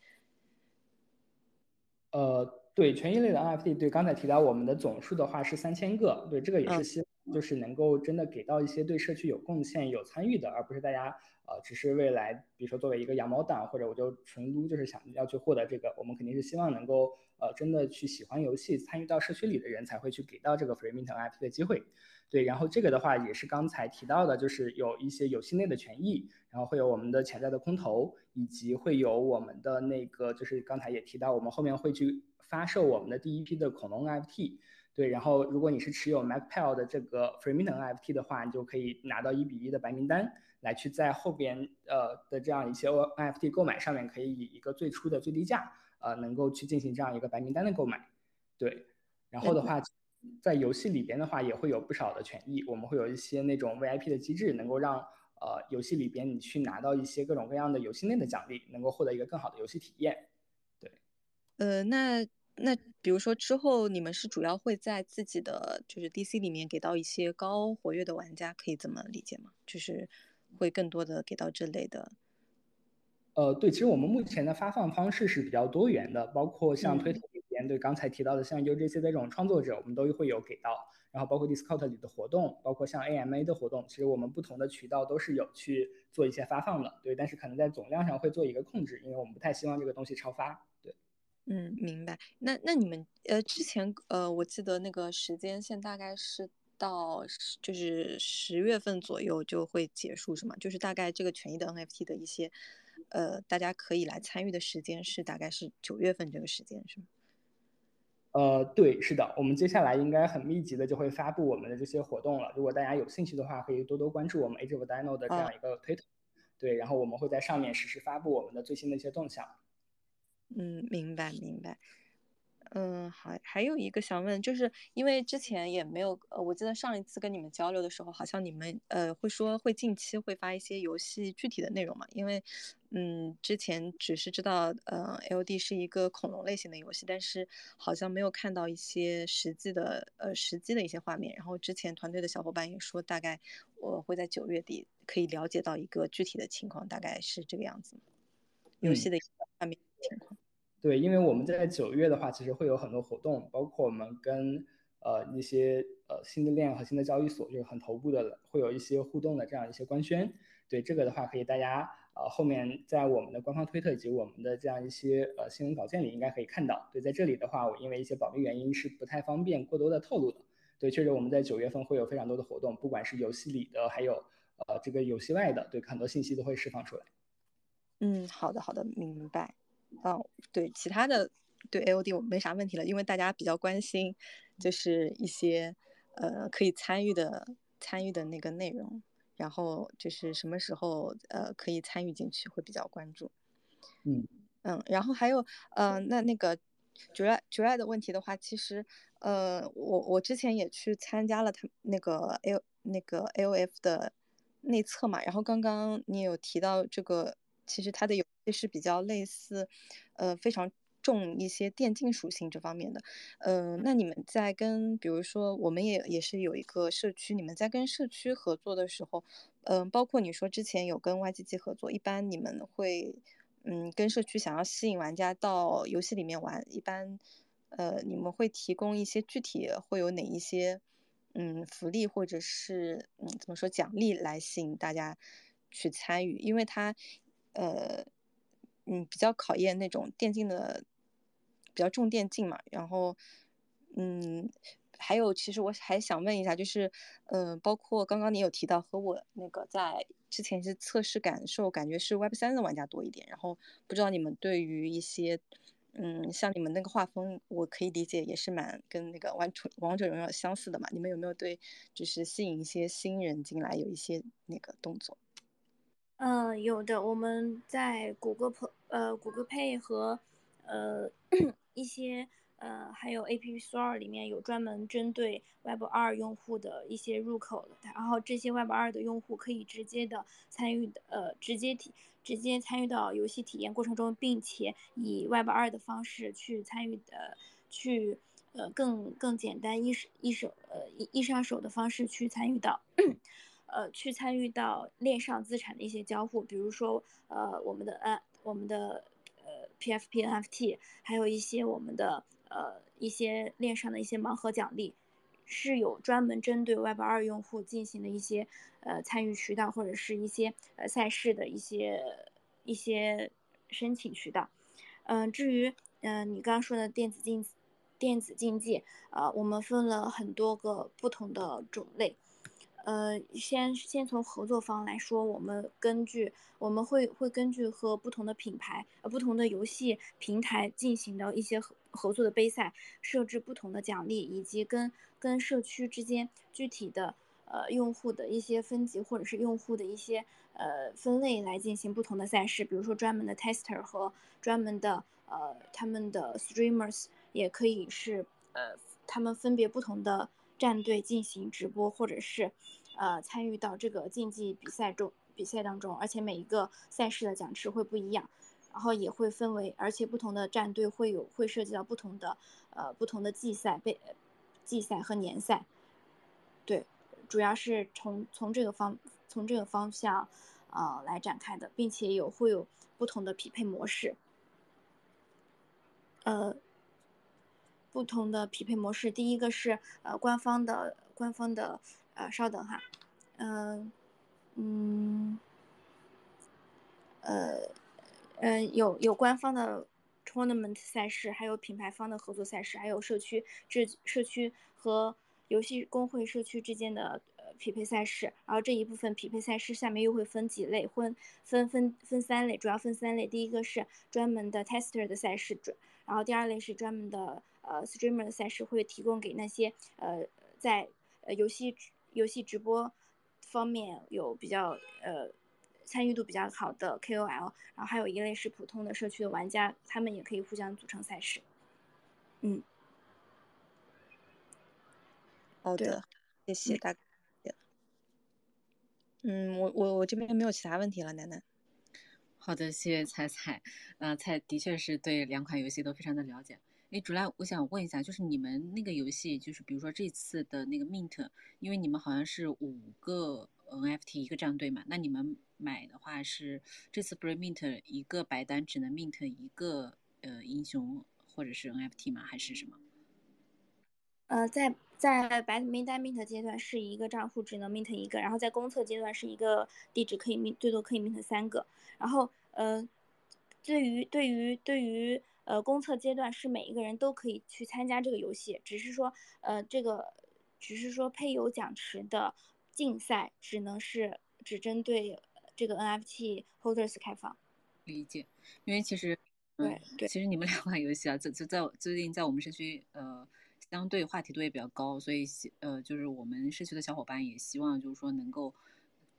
呃，对，权益类的 NFT，对，刚才提到我们的总数的话是三千个，对，这个也是希望就是能够真的给到一些对社区有贡献、有参与的，而不是大家。呃，只是未来，比如说作为一个羊毛党，或者我就纯撸，就是想要去获得这个，我们肯定是希望能够，呃，真的去喜欢游戏、参与到社区里的人才会去给到这个 Free Mint NFT 的机会。对，然后这个的话也是刚才提到的，就是有一些游戏内的权益，然后会有我们的潜在的空投，以及会有我们的那个，就是刚才也提到，我们后面会去发售我们的第一批的恐龙 NFT。对，然后如果你是持有 MacPal 的这个 Free Mint NFT 的话，你就可以拿到一比一的白名单。来去在后边呃的这样一些 NFT 购买上面，可以以一个最初的最低价，呃，能够去进行这样一个白名单的购买，对。然后的话，在游戏里边的话，也会有不少的权益，我们会有一些那种 VIP 的机制，能够让呃游戏里边你去拿到一些各种各样的游戏内的奖励，能够获得一个更好的游戏体验，对。呃，那那比如说之后你们是主要会在自己的就是 DC 里面给到一些高活跃的玩家，可以这么理解吗？就是。会更多的给到这类的，呃，对，其实我们目前的发放方式是比较多元的，包括像推特里边对刚才提到的像 UGC 的这种创作者，我们都会有给到，然后包括 Discord 里的活动，包括像 AMA 的活动，其实我们不同的渠道都是有去做一些发放的，对，但是可能在总量上会做一个控制，因为我们不太希望这个东西超发，对，嗯，明白。那那你们呃之前呃我记得那个时间线大概是。到就是十月份左右就会结束，是吗？就是大概这个权益的 NFT 的一些，呃，大家可以来参与的时间是大概是九月份这个时间，是吗？呃，对，是的，我们接下来应该很密集的就会发布我们的这些活动了。如果大家有兴趣的话，可以多多关注我们 Age of Dino 的这样一个推特，对，然后我们会在上面实时发布我们的最新的一些动向。嗯，明白，明白。嗯，还还有一个想问，就是因为之前也没有，呃，我记得上一次跟你们交流的时候，好像你们呃会说会近期会发一些游戏具体的内容嘛？因为，嗯，之前只是知道，呃，L D 是一个恐龙类型的游戏，但是好像没有看到一些实际的，呃，实际的一些画面。然后之前团队的小伙伴也说，大概我会在九月底可以了解到一个具体的情况，大概是这个样子，游戏的一个画面情况。对，因为我们在九月的话，其实会有很多活动，包括我们跟呃一些呃新的链和新的交易所，就是很头部的，会有一些互动的这样一些官宣。对这个的话，可以大家呃后面在我们的官方推特以及我们的这样一些呃新闻稿件里应该可以看到。对，在这里的话，我因为一些保密原因是不太方便过多的透露的。对，确实我们在九月份会有非常多的活动，不管是游戏里的，还有呃这个游戏外的，对很多信息都会释放出来。嗯，好的，好的，明白。哦，对，其他的对 AOD 我没啥问题了，因为大家比较关心，就是一些呃可以参与的参与的那个内容，然后就是什么时候呃可以参与进去会比较关注。嗯嗯，然后还有呃那那个 July July 的问题的话，其实呃我我之前也去参加了他那个 L 那个 AOF 的内测嘛，然后刚刚你有提到这个，其实它的游戏是比较类似，呃非常。重一些电竞属性这方面的，呃，那你们在跟，比如说，我们也也是有一个社区，你们在跟社区合作的时候，嗯，包括你说之前有跟 YGG 合作，一般你们会，嗯，跟社区想要吸引玩家到游戏里面玩，一般，呃，你们会提供一些具体会有哪一些，嗯，福利或者是嗯怎么说奖励来吸引大家去参与，因为它，呃，嗯，比较考验那种电竞的。比较重电竞嘛，然后，嗯，还有，其实我还想问一下，就是，嗯，包括刚刚你有提到和我那个在之前是测试感受，感觉是 Web 三的玩家多一点，然后不知道你们对于一些，嗯，像你们那个画风，我可以理解也是蛮跟那个玩王者荣耀相似的嘛，你们有没有对就是吸引一些新人进来有一些那个动作？嗯，有的，我们在谷歌 P 呃谷歌 Pay 和呃。一些呃，还有 App Store 里面有专门针对 Web 二用户的一些入口，然后这些 Web 二的用户可以直接的参与的，呃，直接体直接参与到游戏体验过程中，并且以 Web 二的方式去参与的，去呃更更简单一手一手呃一一上手的方式去参与到，呃去参与到链上资产的一些交互，比如说呃我们的呃我们的呃。PFP NFT，还有一些我们的呃一些链上的一些盲盒奖励，是有专门针对 Web 二用户进行的一些呃参与渠道，或者是一些呃赛事的一些一些申请渠道。嗯，至于嗯你刚刚说的电子竞电子竞技，呃，我们分了很多个不同的种类。呃，先先从合作方来说，我们根据我们会会根据和不同的品牌呃不同的游戏平台进行的一些合合作的杯赛，设置不同的奖励，以及跟跟社区之间具体的呃用户的一些分级或者是用户的一些呃分类来进行不同的赛事，比如说专门的 tester 和专门的呃他们的 streamers 也可以是呃他们分别不同的。战队进行直播，或者是，呃，参与到这个竞技比赛中比赛当中，而且每一个赛事的奖池会不一样，然后也会分为，而且不同的战队会有会涉及到不同的呃不同的季赛被季赛和年赛，对，主要是从从这个方从这个方向呃来展开的，并且有会有不同的匹配模式，呃。不同的匹配模式，第一个是呃官方的官方的呃稍等哈，嗯嗯呃嗯有有官方的 tournament 赛事，还有品牌方的合作赛事，还有社区这社区和游戏公会社区之间的呃匹配赛事，然后这一部分匹配赛事下面又会分几类，分分分分三类，主要分三类，第一个是专门的 tester 的赛事，然后第二类是专门的。呃，streamer 的赛事会提供给那些呃在呃游戏游戏直播方面有比较呃参与度比较好的 KOL，然后还有一类是普通的社区的玩家，他们也可以互相组成赛事。嗯，好的，谢谢大。嗯，我我我这边没有其他问题了，楠楠。好的，谢谢彩彩。呃，彩的确是对两款游戏都非常的了解。哎，主来，我想问一下，就是你们那个游戏，就是比如说这次的那个 mint，因为你们好像是五个 NFT 一个战队嘛，那你们买的话是这次 pre mint 一个白单只能 mint 一个呃英雄或者是 NFT 吗？还是什么？呃，在在白名单 mint 阶段是一个账户只能 mint 一个，然后在公测阶段是一个地址可以 mint 最多可以 mint 三个，然后呃，对于对于对于。呃，公测阶段是每一个人都可以去参加这个游戏，只是说，呃，这个只是说配有奖池的竞赛只能是只针对这个 NFT holders 开放。理解，因为其实，对对，其实你们两款游戏啊，在在在最近在我们社区呃相对话题度也比较高，所以希呃就是我们社区的小伙伴也希望就是说能够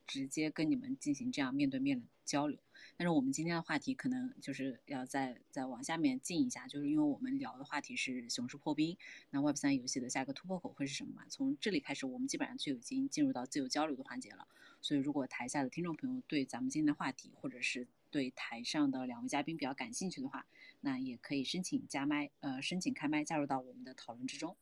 直接跟你们进行这样面对面的交流。但是我们今天的话题可能就是要再再往下面进一下，就是因为我们聊的话题是熊市破冰，那 Web 三游戏的下一个突破口会是什么嘛？从这里开始，我们基本上就已经进入到自由交流的环节了。所以如果台下的听众朋友对咱们今天的话题，或者是对台上的两位嘉宾比较感兴趣的话，那也可以申请加麦，呃，申请开麦加入到我们的讨论之中。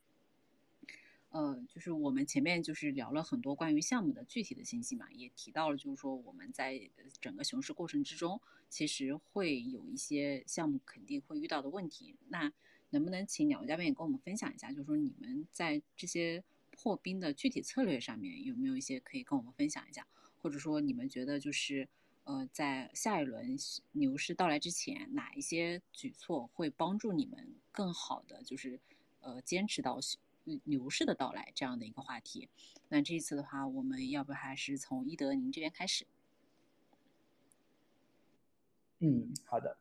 呃，就是我们前面就是聊了很多关于项目的具体的信息嘛，也提到了，就是说我们在整个熊市过程之中，其实会有一些项目肯定会遇到的问题。那能不能请两位嘉宾也跟我们分享一下，就是说你们在这些破冰的具体策略上面有没有一些可以跟我们分享一下？或者说你们觉得就是呃，在下一轮牛市到来之前，哪一些举措会帮助你们更好的就是呃坚持到？牛市的到来这样的一个话题，那这一次的话，我们要不还是从伊德您这边开始？嗯，好的。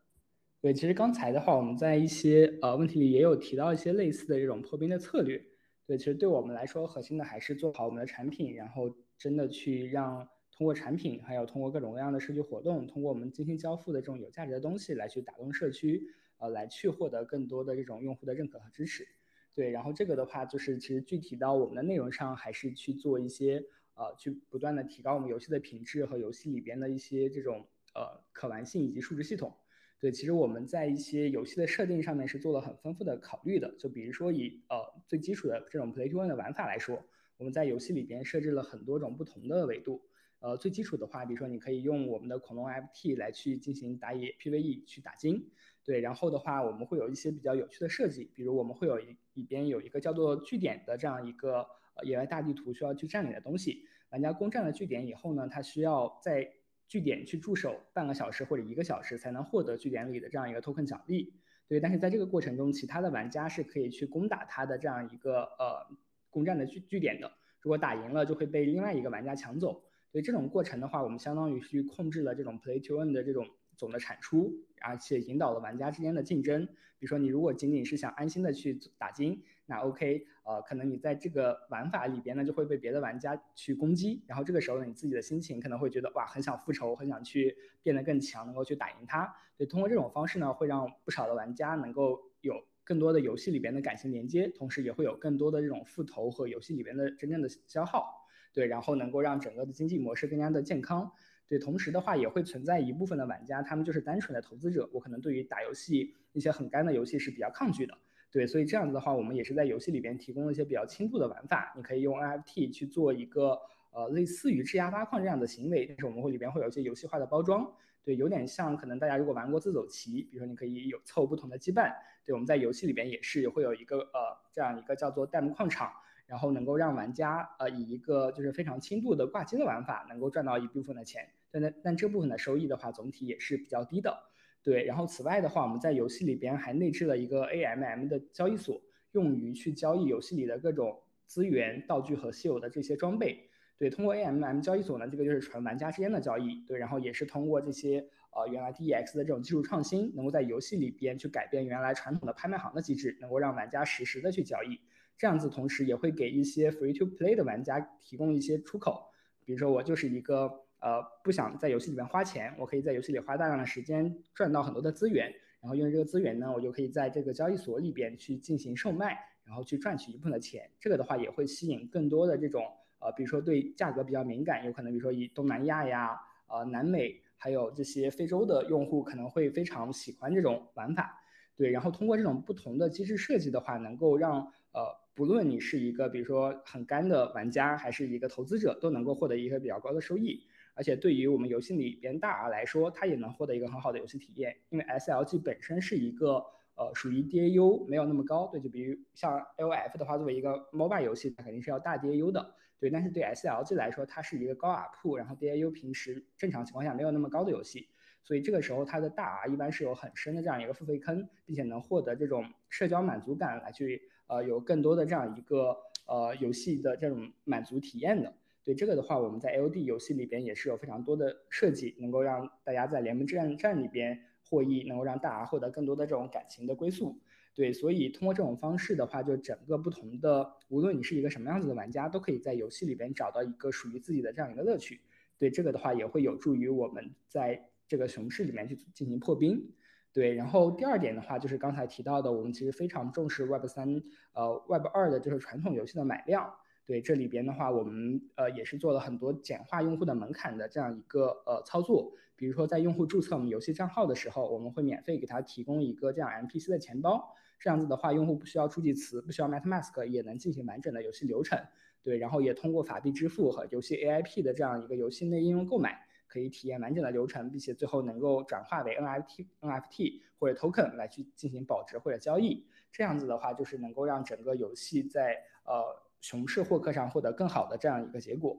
对，其实刚才的话，我们在一些呃问题里也有提到一些类似的这种破冰的策略。对，其实对我们来说，核心的还是做好我们的产品，然后真的去让通过产品，还有通过各种各样的社区活动，通过我们精心交付的这种有价值的东西来去打动社区，呃，来去获得更多的这种用户的认可和支持。对，然后这个的话，就是其实具体到我们的内容上，还是去做一些呃，去不断的提高我们游戏的品质和游戏里边的一些这种呃可玩性以及数值系统。对，其实我们在一些游戏的设定上面是做了很丰富的考虑的。就比如说以呃最基础的这种 Play to Earn 的玩法来说，我们在游戏里边设置了很多种不同的维度。呃，最基础的话，比如说你可以用我们的恐龙 FT 来去进行打野 PVE 去打金。对，然后的话，我们会有一些比较有趣的设计，比如我们会有一里边有一个叫做据点的这样一个野外大地图需要去占领的东西。玩家攻占了据点以后呢，他需要在据点去驻守半个小时或者一个小时，才能获得据点里的这样一个 token 奖励。对，但是在这个过程中，其他的玩家是可以去攻打他的这样一个呃攻占的据据点的。如果打赢了，就会被另外一个玩家抢走。对这种过程的话，我们相当于去控制了这种 play to earn 的这种。总的产出，而且引导了玩家之间的竞争。比如说，你如果仅仅是想安心的去打金，那 OK，呃，可能你在这个玩法里边呢，就会被别的玩家去攻击。然后这个时候呢，你自己的心情可能会觉得哇，很想复仇，很想去变得更强，能够去打赢他。对，通过这种方式呢，会让不少的玩家能够有更多的游戏里边的感情连接，同时也会有更多的这种复仇和游戏里边的真正的消耗。对，然后能够让整个的经济模式更加的健康。对，同时的话也会存在一部分的玩家，他们就是单纯的投资者。我可能对于打游戏一些很干的游戏是比较抗拒的。对，所以这样子的话，我们也是在游戏里边提供了一些比较轻度的玩法。你可以用 NFT 去做一个呃类似于质押挖矿这样的行为，但是我们会里边会有一些游戏化的包装。对，有点像可能大家如果玩过自走棋，比如说你可以有凑不同的羁绊。对，我们在游戏里边也是会有一个呃这样一个叫做弹幕矿场。然后能够让玩家呃以一个就是非常轻度的挂机的玩法，能够赚到一部分的钱，但但但这部分的收益的话，总体也是比较低的。对，然后此外的话，我们在游戏里边还内置了一个 AMM 的交易所，用于去交易游戏里的各种资源、道具和稀有的这些装备。对，通过 AMM 交易所呢，这个就是纯玩家之间的交易。对，然后也是通过这些呃原来 DEX 的这种技术创新，能够在游戏里边去改变原来传统的拍卖行的机制，能够让玩家实时的去交易。这样子，同时也会给一些 free to play 的玩家提供一些出口。比如说，我就是一个呃不想在游戏里面花钱，我可以在游戏里花大量的时间赚到很多的资源，然后用这个资源呢，我就可以在这个交易所里边去进行售卖，然后去赚取一部分的钱。这个的话也会吸引更多的这种呃，比如说对价格比较敏感，有可能比如说以东南亚呀、呃南美还有这些非洲的用户可能会非常喜欢这种玩法。对，然后通过这种不同的机制设计的话，能够让呃。不论你是一个比如说很干的玩家，还是一个投资者，都能够获得一个比较高的收益。而且对于我们游戏里边大 R 来说，它也能获得一个很好的游戏体验。因为 SLG 本身是一个呃属于 DAU 没有那么高，对，就比如像 LF 的话，作为一个 MOBA 游戏，它肯定是要大 DAU 的，对。但是对 SLG 来说，它是一个高 UP，然后 DAU 平时正常情况下没有那么高的游戏，所以这个时候它的大 R 一般是有很深的这样一个付费坑，并且能获得这种社交满足感来去。呃，有更多的这样一个呃游戏的这种满足体验的，对这个的话，我们在 L D 游戏里边也是有非常多的设计，能够让大家在联盟战战里边获益，能够让大家获得更多的这种感情的归宿。对，所以通过这种方式的话，就整个不同的，无论你是一个什么样子的玩家，都可以在游戏里边找到一个属于自己的这样一个乐趣。对这个的话，也会有助于我们在这个熊市里面去进行破冰。对，然后第二点的话，就是刚才提到的，我们其实非常重视 Web 三，呃，Web 二的就是传统游戏的买量。对，这里边的话，我们呃也是做了很多简化用户的门槛的这样一个呃操作。比如说，在用户注册我们游戏账号的时候，我们会免费给他提供一个这样 MPC 的钱包。这样子的话，用户不需要助记词，不需要 MetaMask，也能进行完整的游戏流程。对，然后也通过法币支付和游戏 AIP 的这样一个游戏内应用购买，可以体验完整的流程，并且最后能够转化为 NFT、NFT 或者 Token 来去进行保值或者交易。这样子的话，就是能够让整个游戏在呃熊市获客上获得更好的这样一个结果。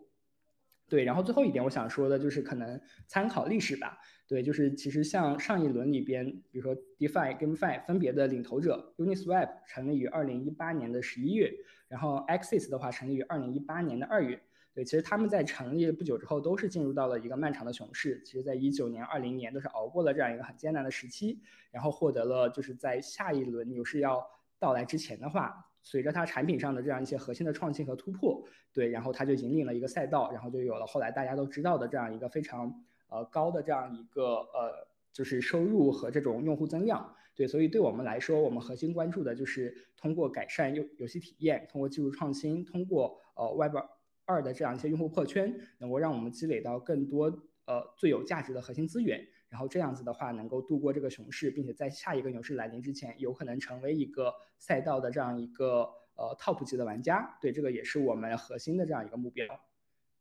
对，然后最后一点我想说的就是可能参考历史吧。对，就是其实像上一轮里边，比如说 DeFi、GameFi 分别的领头者，Uniswap 成立于二零一八年的十一月，然后 Axis 的话成立于二零一八年的二月。对，其实他们在成立不久之后，都是进入到了一个漫长的熊市。其实，在一九年、二零年都是熬过了这样一个很艰难的时期，然后获得了就是在下一轮牛市要到来之前的话。随着它产品上的这样一些核心的创新和突破，对，然后它就引领了一个赛道，然后就有了后来大家都知道的这样一个非常呃高的这样一个呃就是收入和这种用户增量，对，所以对我们来说，我们核心关注的就是通过改善游游戏体验，通过技术创新，通过呃 Web 二的这样一些用户破圈，能够让我们积累到更多呃最有价值的核心资源。然后这样子的话，能够度过这个熊市，并且在下一个牛市来临之前，有可能成为一个赛道的这样一个呃 top 级的玩家。对，这个也是我们核心的这样一个目标。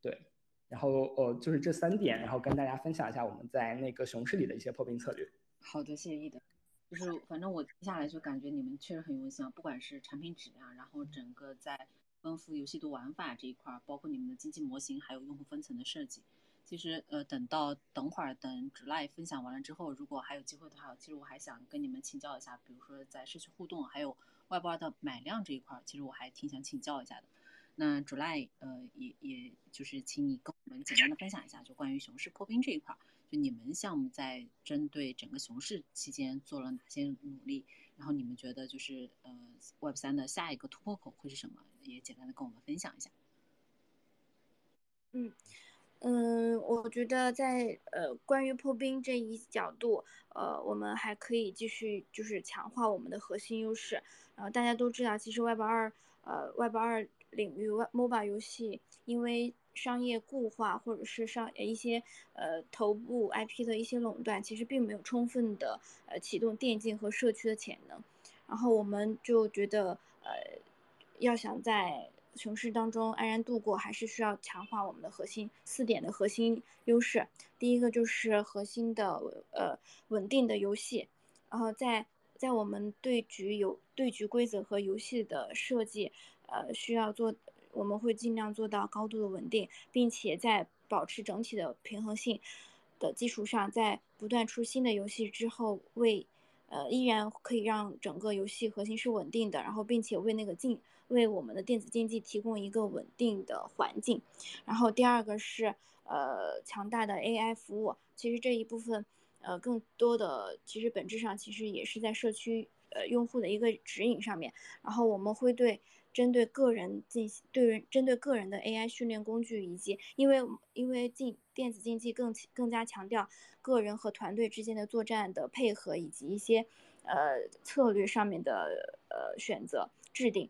对，然后呃就是这三点，然后跟大家分享一下我们在那个熊市里的一些破冰策略。好的，谢谢易德。就是反正我听下来就感觉你们确实很用心啊，不管是产品质量，然后整个在丰富游戏的玩法这一块，包括你们的经济模型，还有用户分层的设计。其实，呃，等到等会儿等 July 分享完了之后，如果还有机会的话，其实我还想跟你们请教一下，比如说在社区互动，还有外包的买量这一块，其实我还挺想请教一下的。那 July，呃，也也就是请你跟我们简单的分享一下，就关于熊市破冰这一块，就你们项目在针对整个熊市期间做了哪些努力，然后你们觉得就是呃 Web 三的下一个突破口会是什么？也简单的跟我们分享一下。嗯。嗯，我觉得在呃关于破冰这一角度，呃，我们还可以继续就是强化我们的核心优势。然后大家都知道，其实 Web 二呃 Web 二领域 MOBA 游戏，因为商业固化或者是商一些呃头部 IP 的一些垄断，其实并没有充分的呃启动电竞和社区的潜能。然后我们就觉得呃要想在熊市当中安然度过，还是需要强化我们的核心四点的核心优势。第一个就是核心的呃稳定的游戏，然后在在我们对局有对局规则和游戏的设计，呃需要做，我们会尽量做到高度的稳定，并且在保持整体的平衡性的基础上，在不断出新的游戏之后，为呃依然可以让整个游戏核心是稳定的，然后并且为那个进。为我们的电子竞技提供一个稳定的环境，然后第二个是呃强大的 AI 服务。其实这一部分呃更多的其实本质上其实也是在社区呃用户的一个指引上面。然后我们会对针对个人进行对人针对个人的 AI 训练工具，以及因为因为竞电子竞技更更加强调个人和团队之间的作战的配合，以及一些呃策略上面的呃选择制定。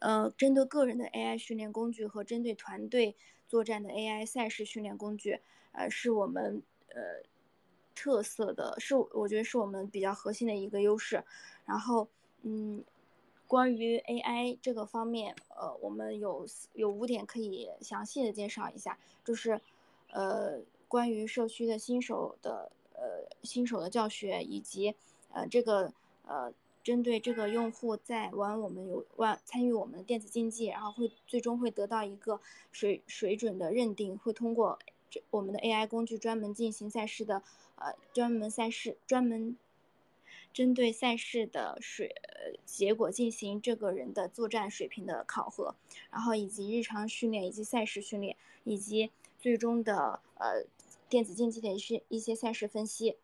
呃，针对个人的 AI 训练工具和针对团队作战的 AI 赛事训练工具，呃，是我们呃特色的，是我觉得是我们比较核心的一个优势。然后，嗯，关于 AI 这个方面，呃，我们有有五点可以详细的介绍一下，就是呃，关于社区的新手的呃新手的教学，以及呃这个呃。针对这个用户在玩我们游玩参与我们的电子竞技，然后会最终会得到一个水水准的认定，会通过这我们的 AI 工具专门进行赛事的呃专门赛事专门针对赛事的水结果进行这个人的作战水平的考核，然后以及日常训练以及赛事训练以及最终的呃电子竞技的一些一些赛事分析。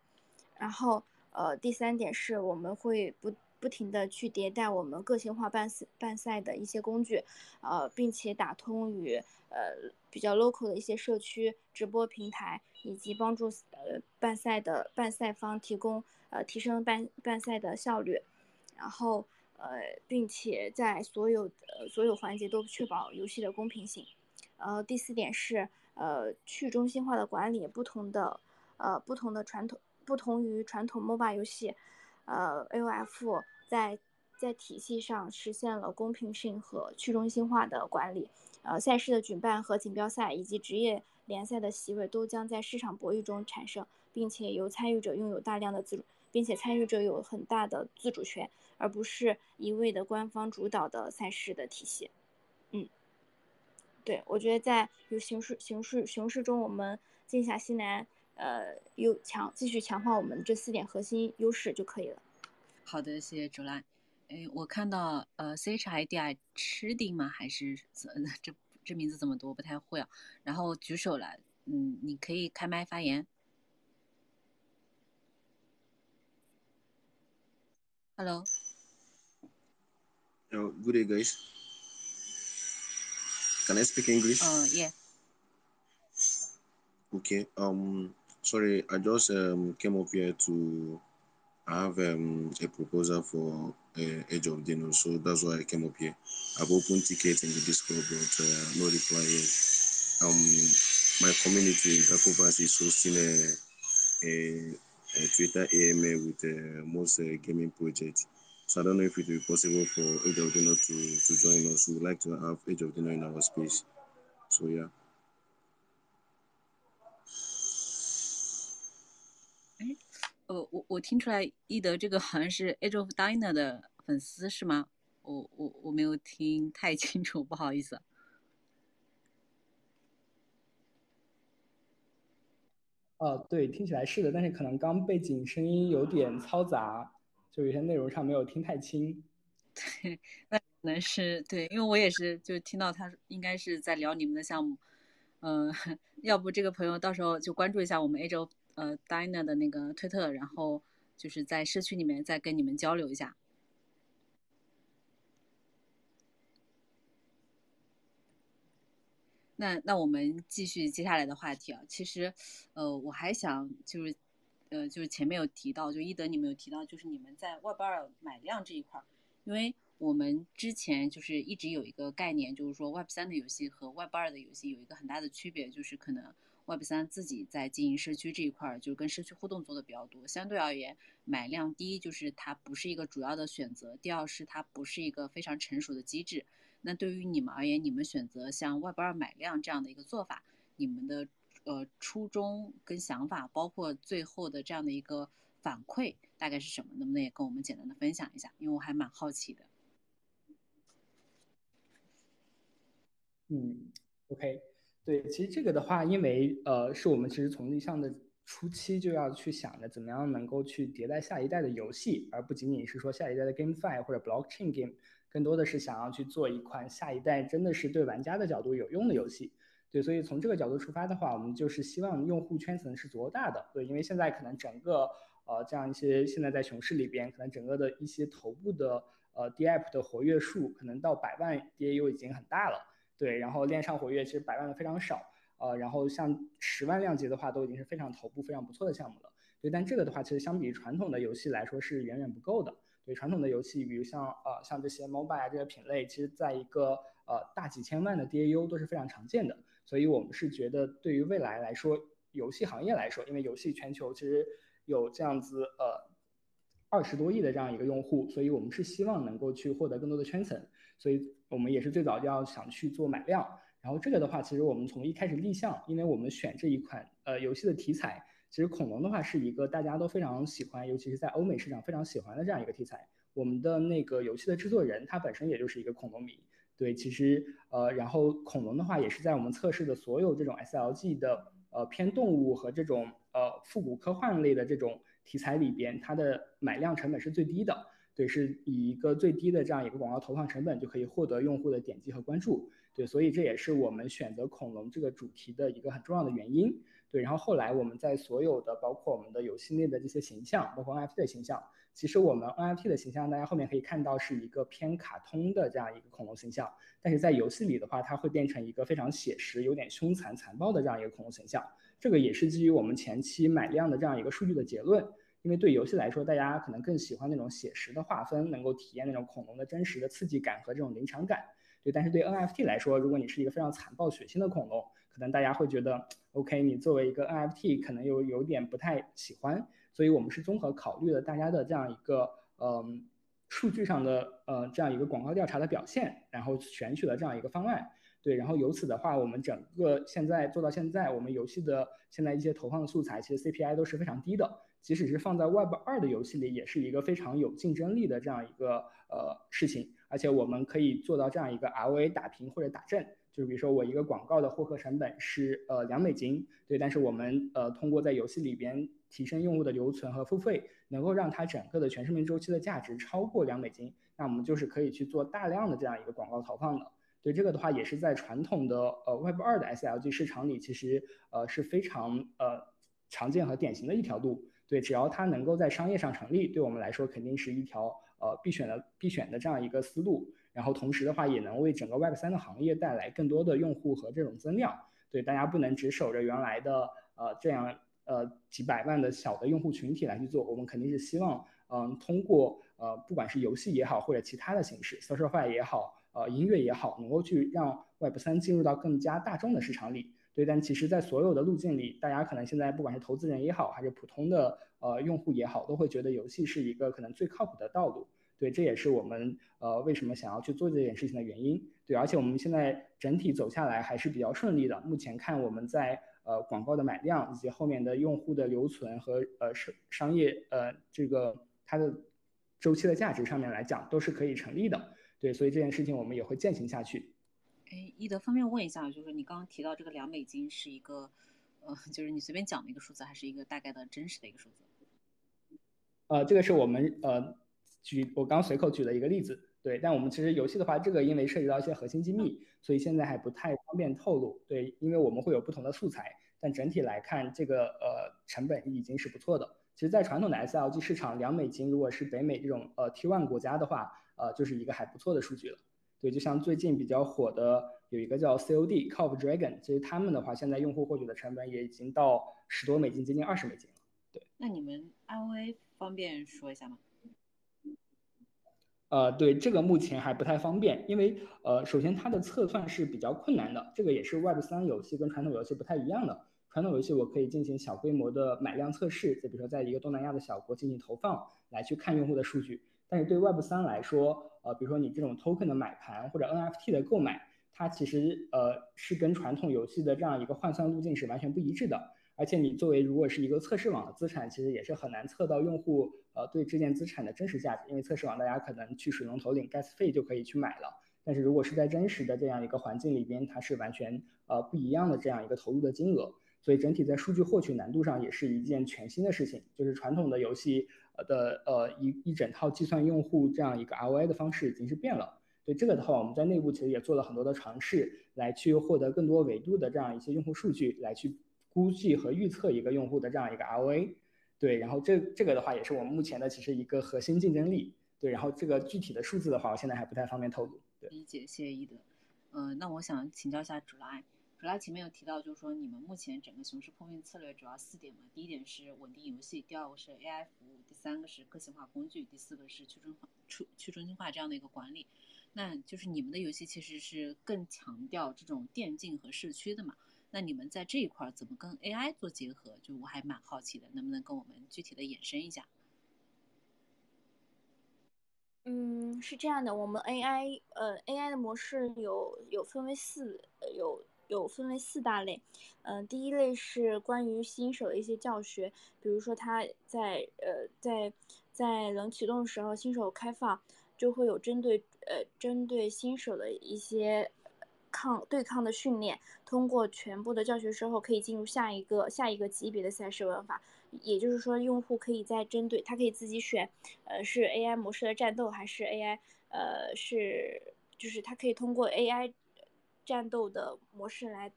然后呃第三点是我们会不不停的去迭代我们个性化办赛办赛的一些工具，呃，并且打通与呃比较 local 的一些社区直播平台，以及帮助呃办赛的办赛方提供呃提升办办赛的效率，然后呃并且在所有呃所有环节都确保游戏的公平性。呃，第四点是呃去中心化的管理，不同的呃不同的传统不同于传统 MOBA 游戏，呃 AOF 在在体系上实现了公平性和去中心化的管理。呃，赛事的举办和锦标赛以及职业联赛的席位都将在市场博弈中产生，并且由参与者拥有大量的自主，并且参与者有很大的自主权，而不是一味的官方主导的赛事的体系。嗯。对，我觉得在有形式、形式、形式中，我们静下心来，呃，有强继续强化我们这四点核心优势就可以了。好的，谢谢竹兰。哎，我看到呃，C H I D I 吃丁吗？还是这这名字怎么读，不太会啊。然后举手了，嗯，你可以开麦发言。Hello。Oh, good day, guys. Can I speak English? Uh, yeah. Okay. Um, sorry, I just um came up here to have um a proposal for uh, Age of Dino, so that's why I came up here. I've opened tickets in the Discord, but uh, no reply yet. Um, my community, Gakovas, is hosting a, a, a Twitter AMA with uh, most uh, gaming projects. So I don't know if it will be possible for Age of Dinner to, to join us. We would like to have Age of Dinner in our space. So yeah. 呃，我我听出来一德这个好像是 Age of Diner 的粉丝是吗？我我我没有听太清楚，不好意思。哦，对，听起来是的，但是可能刚背景声音有点嘈杂。就有些内容上没有听太清，对，那可能是对，因为我也是就听到他应该是在聊你们的项目，嗯，要不这个朋友到时候就关注一下我们 A 洲呃 Dina 的那个推特，然后就是在社区里面再跟你们交流一下。那那我们继续接下来的话题啊，其实呃我还想就是。呃，就是前面有提到，就一德你们有提到，就是你们在 Web 二买量这一块儿，因为我们之前就是一直有一个概念，就是说 Web 三的游戏和 Web 二的游戏有一个很大的区别，就是可能 Web 三自己在经营社区这一块儿，就是跟社区互动做的比较多，相对而言买量，第一就是它不是一个主要的选择，第二是它不是一个非常成熟的机制。那对于你们而言，你们选择像 Web 二买量这样的一个做法，你们的。呃，初衷跟想法，包括最后的这样的一个反馈，大概是什么？能不能也跟我们简单的分享一下？因为我还蛮好奇的。嗯，OK，对，其实这个的话，因为呃，是我们其实从立项的初期就要去想着怎么样能够去迭代下一代的游戏，而不仅仅是说下一代的 GameFi 或者 Blockchain Game，更多的是想要去做一款下一代真的是对玩家的角度有用的游戏。对，所以从这个角度出发的话，我们就是希望用户圈层是足够大的。对，因为现在可能整个呃这样一些现在在熊市里边，可能整个的一些头部的呃 DAP 的活跃数可能到百万 DAU 已经很大了。对，然后链上活跃其实百万的非常少。呃，然后像十万量级的话，都已经是非常头部、非常不错的项目了。对，但这个的话，其实相比传统的游戏来说是远远不够的。对，传统的游戏，比如像呃像这些 mobile 啊这些品类，其实在一个呃大几千万的 DAU 都是非常常见的。所以我们是觉得，对于未来来说，游戏行业来说，因为游戏全球其实有这样子呃二十多亿的这样一个用户，所以我们是希望能够去获得更多的圈层。所以我们也是最早就要想去做买量。然后这个的话，其实我们从一开始立项，因为我们选这一款呃游戏的题材，其实恐龙的话是一个大家都非常喜欢，尤其是在欧美市场非常喜欢的这样一个题材。我们的那个游戏的制作人，他本身也就是一个恐龙迷。对，其实呃，然后恐龙的话也是在我们测试的所有这种 SLG 的呃偏动物和这种呃复古科幻类的这种题材里边，它的买量成本是最低的。对，是以一个最低的这样一个广告投放成本就可以获得用户的点击和关注。对，所以这也是我们选择恐龙这个主题的一个很重要的原因。对，然后后来我们在所有的包括我们的游戏内的这些形象，包括 NFT 的形象，其实我们 NFT 的形象，大家后面可以看到是一个偏卡通的这样一个恐龙形象，但是在游戏里的话，它会变成一个非常写实、有点凶残、残暴的这样一个恐龙形象。这个也是基于我们前期买量的这样一个数据的结论。因为对游戏来说，大家可能更喜欢那种写实的划分，能够体验那种恐龙的真实的刺激感和这种临场感。对，但是对 NFT 来说，如果你是一个非常残暴血腥的恐龙，可能大家会觉得，OK，你作为一个 NFT，可能又有点不太喜欢。所以我们是综合考虑了大家的这样一个，嗯，数据上的，呃，这样一个广告调查的表现，然后选取了这样一个方案。对，然后由此的话，我们整个现在做到现在，我们游戏的现在一些投放的素材，其实 CPI 都是非常低的。即使是放在 Web 二的游戏里，也是一个非常有竞争力的这样一个呃事情，而且我们可以做到这样一个 ROA 打平或者打正，就是比如说我一个广告的获客成本是呃两美金，对，但是我们呃通过在游戏里边提升用户的留存和付费，能够让它整个的全生命周期的价值超过两美金，那我们就是可以去做大量的这样一个广告投放的。对这个的话，也是在传统的呃 Web 二的 SLG 市场里，其实呃是非常呃常见和典型的一条路。对，只要它能够在商业上成立，对我们来说肯定是一条呃必选的必选的这样一个思路。然后同时的话，也能为整个 Web 三的行业带来更多的用户和这种增量。对，大家不能只守着原来的呃这样呃几百万的小的用户群体来去做，我们肯定是希望嗯通过呃不管是游戏也好，或者其他的形式，SocialFi 也好，呃音乐也好，能够去让 Web 三进入到更加大众的市场里。对，但其实，在所有的路径里，大家可能现在不管是投资人也好，还是普通的呃用户也好，都会觉得游戏是一个可能最靠谱的道路。对，这也是我们呃为什么想要去做这件事情的原因。对，而且我们现在整体走下来还是比较顺利的。目前看，我们在呃广告的买量以及后面的用户的留存和呃商商业呃这个它的周期的价值上面来讲，都是可以成立的。对，所以这件事情我们也会践行下去。哎，一德方便问一下，就是你刚刚提到这个两美金是一个，呃，就是你随便讲的一个数字，还是一个大概的真实的一个数字？呃，这个是我们呃举我刚随口举了一个例子，对。但我们其实游戏的话，这个因为涉及到一些核心机密，所以现在还不太方便透露。对，因为我们会有不同的素材，但整体来看，这个呃成本已经是不错的。其实，在传统的 SLG 市场，两美金如果是北美这种呃 T1 国家的话，呃，就是一个还不错的数据了。对，就像最近比较火的有一个叫 COD Call of Dragon，其实他们的话，现在用户获取的成本也已经到十多美金，接近二十美金了。对，那你们 IOA 方便说一下吗？呃，对，这个目前还不太方便，因为呃，首先它的测算是比较困难的，这个也是 Web 三游戏跟传统游戏不太一样的。传统游戏我可以进行小规模的买量测试，就比如说在一个东南亚的小国进行投放，来去看用户的数据。但是对 Web 三来说，呃，比如说你这种 token 的买盘或者 NFT 的购买，它其实呃是跟传统游戏的这样一个换算路径是完全不一致的。而且你作为如果是一个测试网的资产，其实也是很难测到用户呃对这件资产的真实价值，因为测试网大家可能去水龙头领 gas 费就可以去买了。但是如果是在真实的这样一个环境里边，它是完全呃不一样的这样一个投入的金额。所以整体在数据获取难度上也是一件全新的事情，就是传统的游戏的呃一一整套计算用户这样一个 ROI 的方式已经是变了。对这个的话，我们在内部其实也做了很多的尝试，来去获得更多维度的这样一些用户数据，来去估计和预测一个用户的这样一个 ROI。对，然后这这个的话也是我们目前的其实一个核心竞争力。对，然后这个具体的数字的话，我现在还不太方便透露。对，理解，谢谢一德。嗯，那我想请教一下主来。主要前面有提到，就是说你们目前整个熊市破冰策略主要四点嘛。第一点是稳定游戏，第二个是 AI 服务，第三个是个性化工具，第四个是去中化、去去中心化这样的一个管理。那就是你们的游戏其实是更强调这种电竞和社区的嘛？那你们在这一块怎么跟 AI 做结合？就我还蛮好奇的，能不能跟我们具体的延伸一下？嗯，是这样的，我们 AI 呃 AI 的模式有有分为四有。有分为四大类，嗯，第一类是关于新手的一些教学，比如说他在呃在在冷启动的时候，新手开放就会有针对呃针对新手的一些抗对抗的训练，通过全部的教学之后，可以进入下一个下一个级别的赛事玩法，也就是说，用户可以在针对他可以自己选，呃是 AI 模式的战斗还是 AI 呃是就是他可以通过 AI。战斗的模式来，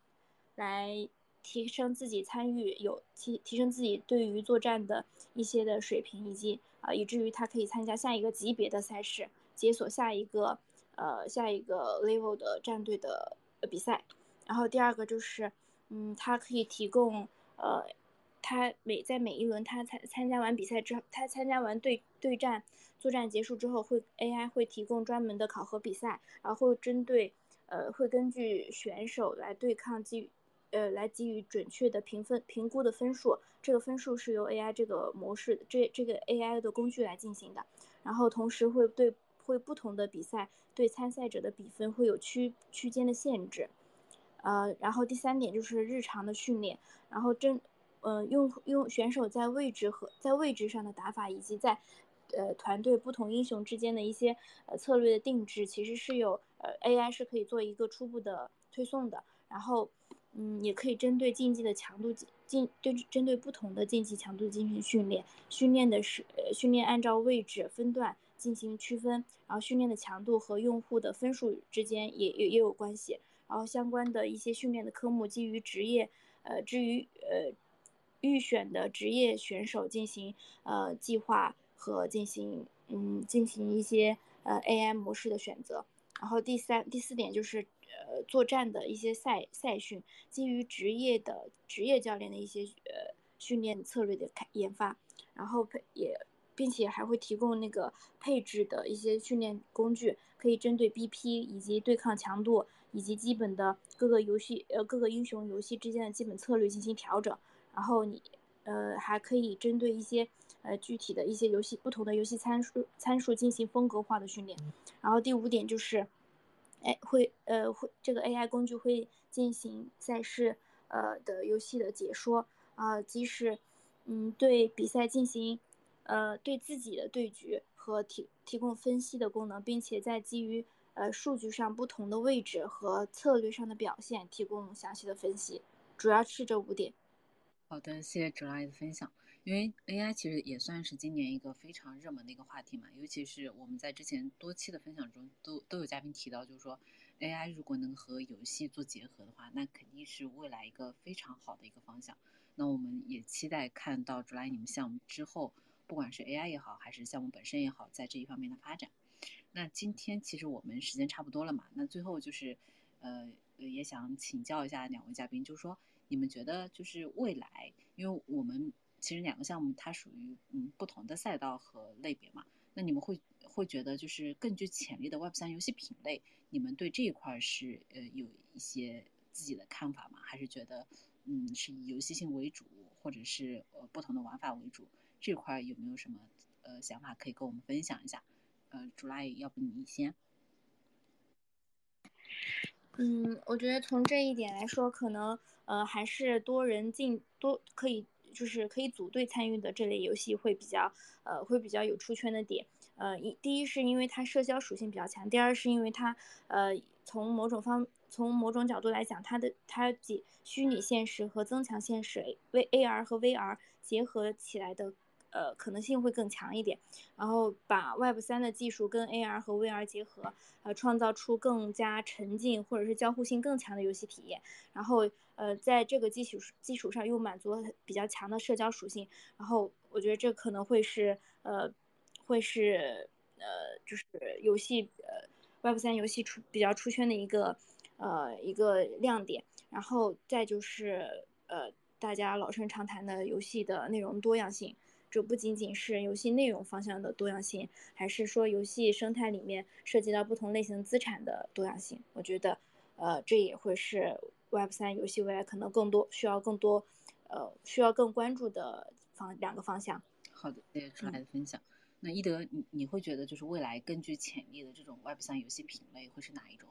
来提升自己参与有提提升自己对于作战的一些的水平，以及啊以至于他可以参加下一个级别的赛事，解锁下一个呃下一个 level 的战队的比赛。然后第二个就是，嗯，他可以提供呃，他每在每一轮他参参加完比赛之后，他参加完对对战作战结束之后，会 AI 会提供专门的考核比赛，然后针对呃会根据选手来对抗基于呃来给予准确的评分评估的分数，这个分数是由 AI 这个模式这这个 AI 的工具来进行的，然后同时会对会不同的比赛对参赛者的比分会有区区间的限制。呃，然后第三点就是日常的训练，然后真，呃，用用选手在位置和在位置上的打法，以及在，呃，团队不同英雄之间的一些呃策略的定制，其实是有呃 AI 是可以做一个初步的推送的。然后，嗯，也可以针对竞技的强度进对针对不同的竞技强度进行训练，训练的是呃训练按照位置分段进行区分，然后训练的强度和用户的分数之间也也也有关系。然后相关的一些训练的科目，基于职业，呃，至于呃预选的职业选手进行呃计划和进行嗯进行一些呃 AI 模式的选择。然后第三、第四点就是呃作战的一些赛赛训，基于职业的职业教练的一些呃训练策略的开研发，然后配也。并且还会提供那个配置的一些训练工具，可以针对 BP 以及对抗强度以及基本的各个游戏呃各个英雄游戏之间的基本策略进行调整。然后你呃还可以针对一些呃具体的一些游戏不同的游戏参数参数进行风格化的训练。然后第五点就是，哎会呃会这个 AI 工具会进行赛事呃的游戏的解说啊，即使嗯对比赛进行。呃，对自己的对局和提提供分析的功能，并且在基于呃数据上不同的位置和策略上的表现提供详细的分析，主要是这五点。好的，谢谢哲拉的分享。因为 AI 其实也算是今年一个非常热门的一个话题嘛，尤其是我们在之前多期的分享中都都有嘉宾提到，就是说 AI 如果能和游戏做结合的话，那肯定是未来一个非常好的一个方向。那我们也期待看到哲拉你们项目之后。不管是 AI 也好，还是项目本身也好，在这一方面的发展。那今天其实我们时间差不多了嘛，那最后就是，呃，也想请教一下两位嘉宾，就是说你们觉得就是未来，因为我们其实两个项目它属于嗯不同的赛道和类别嘛，那你们会会觉得就是更具潜力的 Web 三游戏品类，你们对这一块是呃有一些自己的看法吗？还是觉得嗯是以游戏性为主，或者是呃不同的玩法为主？这块有没有什么呃想法可以跟我们分享一下？呃，朱拉，要不你先？嗯，我觉得从这一点来说，可能呃还是多人进多可以就是可以组队参与的这类游戏会比较呃会比较有出圈的点。呃，一第一是因为它社交属性比较强，第二是因为它呃从某种方从某种角度来讲，它的它解虚拟现实和增强现实 V A R 和 V R 结合起来的。呃，可能性会更强一点，然后把 Web 三的技术跟 AR 和 VR 结合，呃，创造出更加沉浸或者是交互性更强的游戏体验。然后，呃，在这个基础基础上又满足比较强的社交属性。然后，我觉得这可能会是呃，会是呃，就是游戏呃 Web 三游戏出比较出圈的一个呃一个亮点。然后再就是呃，大家老生常谈的游戏的内容多样性。这不仅仅是游戏内容方向的多样性，还是说游戏生态里面涉及到不同类型资产的多样性。我觉得，呃，这也会是 Web 三游戏未来可能更多需要更多，呃，需要更关注的方两个方向。好的，谢谢出来的分享。那一德，你你会觉得就是未来更具潜力的这种 Web 三游戏品类会是哪一种？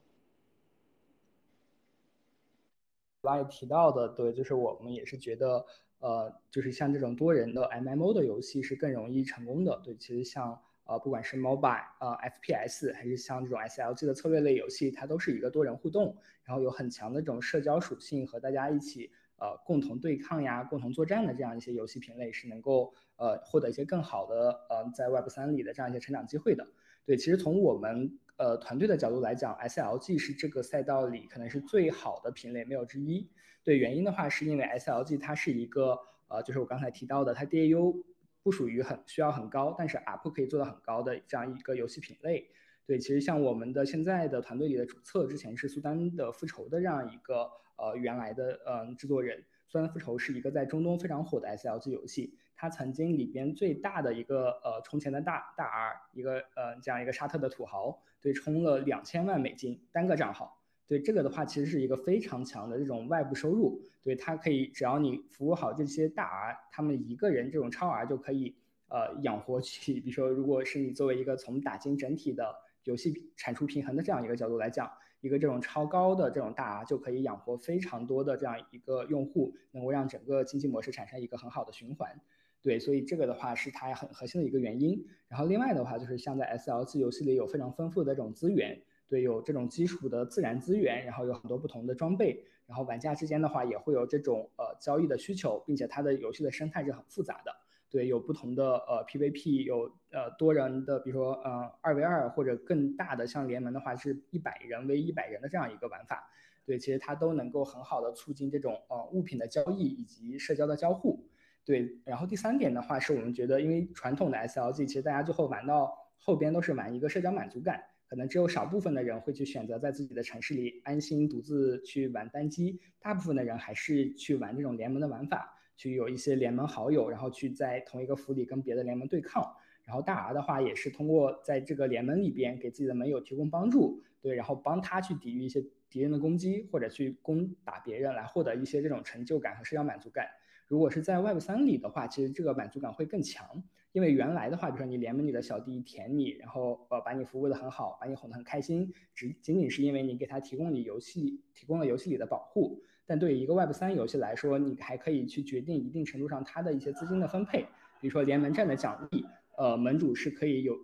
刚才提到的，对，就是我们也是觉得。呃，就是像这种多人的 MMO 的游戏是更容易成功的。对，其实像呃，不管是 Mobile 呃 FPS，还是像这种 SLG 的策略类游戏，它都是一个多人互动，然后有很强的这种社交属性和大家一起呃共同对抗呀、共同作战的这样一些游戏品类，是能够呃获得一些更好的呃在 Web 三里的这样一些成长机会的。对，其实从我们呃团队的角度来讲，SLG 是这个赛道里可能是最好的品类，没有之一。对，原因的话是因为 SLG 它是一个呃就是我刚才提到的，它 DAU 不属于很需要很高，但是 UP 可以做到很高的这样一个游戏品类。对，其实像我们的现在的团队里的主策，之前是苏丹的复仇的这样一个呃原来的呃制作人。苏丹复仇是一个在中东非常火的 SLG 游戏，它曾经里边最大的一个呃充钱的大大 R，一个呃这样一个沙特的土豪，对充了两千万美金单个账号。对这个的话，其实是一个非常强的这种外部收入。对它可以只要你服务好这些大 R，他们一个人这种超 R 就可以呃养活起，比如说如果是你作为一个从打进整体的。游戏产出平衡的这样一个角度来讲，一个这种超高的这种大 R 就可以养活非常多的这样一个用户，能够让整个经济模式产生一个很好的循环。对，所以这个的话是它很核心的一个原因。然后另外的话就是像在 SLG 游戏里有非常丰富的这种资源，对，有这种基础的自然资源，然后有很多不同的装备，然后玩家之间的话也会有这种呃交易的需求，并且它的游戏的生态是很复杂的。对，有不同的呃 PVP，有呃多人的，比如说呃二 v 二或者更大的，像联盟的话是一百人 v 一百人的这样一个玩法。对，其实它都能够很好的促进这种呃物品的交易以及社交的交互。对，然后第三点的话是我们觉得，因为传统的 SLG 其实大家最后玩到后边都是玩一个社交满足感，可能只有少部分的人会去选择在自己的城市里安心独自去玩单机，大部分的人还是去玩这种联盟的玩法。去有一些联盟好友，然后去在同一个府里跟别的联盟对抗。然后大 R 的话也是通过在这个联盟里边给自己的盟友提供帮助，对，然后帮他去抵御一些敌人的攻击，或者去攻打别人，来获得一些这种成就感和社交满足感。如果是在 Web 三里的话，其实这个满足感会更强，因为原来的话，比如说你联盟里的小弟舔你，然后呃把你服务的很好，把你哄得很开心，只仅仅是因为你给他提供你游戏提供了游戏里的保护。但对于一个 Web 三游戏来说，你还可以去决定一定程度上它的一些资金的分配，比如说联盟战的奖励，呃，盟主是可以有，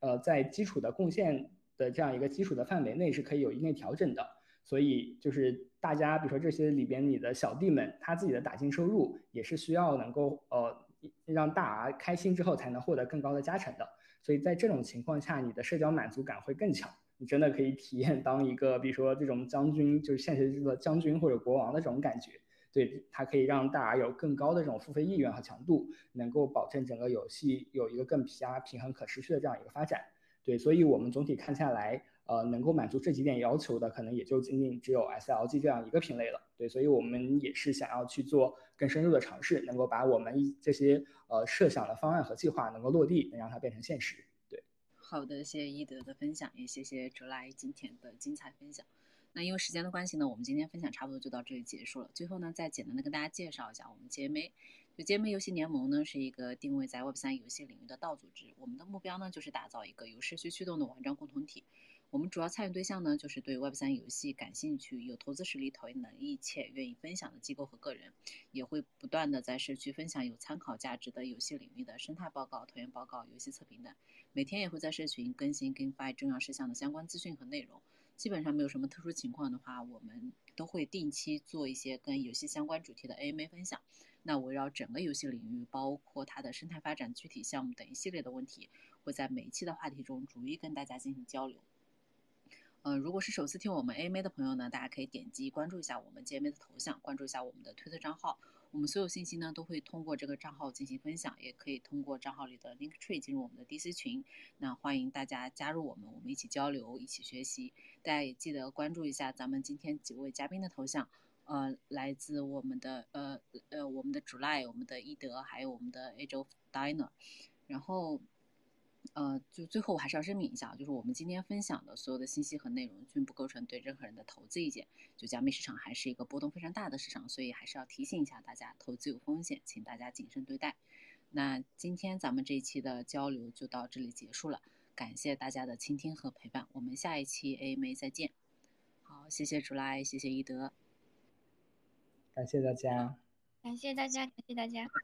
呃，在基础的贡献的这样一个基础的范围内是可以有一定调整的。所以就是大家，比如说这些里边你的小弟们，他自己的打金收入也是需要能够呃让大 R 开心之后才能获得更高的加成的。所以在这种情况下，你的社交满足感会更强。你真的可以体验当一个，比如说这种将军，就是现实中的将军或者国王的这种感觉。对，它可以让大 R 有更高的这种付费意愿和强度，能够保证整个游戏有一个更加平衡可持续的这样一个发展。对，所以我们总体看下来，呃，能够满足这几点要求的，可能也就仅仅只有 SLG 这样一个品类了。对，所以我们也是想要去做更深入的尝试，能够把我们这些呃设想的方案和计划能够落地，能让它变成现实。对好的，谢谢一德的分享，也谢谢卓来今天的精彩分享。那因为时间的关系呢，我们今天分享差不多就到这里结束了。最后呢，再简单的跟大家介绍一下我们 GMA。就 GMA 游戏联盟呢，是一个定位在 Web 三游戏领域的道组织。我们的目标呢，就是打造一个由社区驱动的网站共同体。我们主要参与对象呢，就是对 Web 三游戏感兴趣、有投资实力、投研能力且愿意分享的机构和个人，也会不断的在社区分享有参考价值的游戏领域的生态报告、投研报告、游戏测评等。每天也会在社群更新跟发重要事项的相关资讯和内容。基本上没有什么特殊情况的话，我们都会定期做一些跟游戏相关主题的 AMA 分享。那围绕整个游戏领域，包括它的生态发展、具体项目等一系列的问题，会在每一期的话题中逐一跟大家进行交流。呃，如果是首次听我们 AMA 的朋友呢，大家可以点击关注一下我们 GMA 的头像，关注一下我们的推特账号。我们所有信息呢都会通过这个账号进行分享，也可以通过账号里的 Link Tree 进入我们的 DC 群。那欢迎大家加入我们，我们一起交流，一起学习。大家也记得关注一下咱们今天几位嘉宾的头像，呃，来自我们的呃呃我们的 July，我们的伊德，还有我们的 Age of Diner。然后。呃，就最后我还是要声明一下，就是我们今天分享的所有的信息和内容均不构成对任何人的投资意见。就加密市场还是一个波动非常大的市场，所以还是要提醒一下大家，投资有风险，请大家谨慎对待。那今天咱们这一期的交流就到这里结束了，感谢大家的倾听和陪伴，我们下一期 AMA 再见。好，谢谢朱来，谢谢一德，感谢大家，感谢大家，感谢大家，拜拜。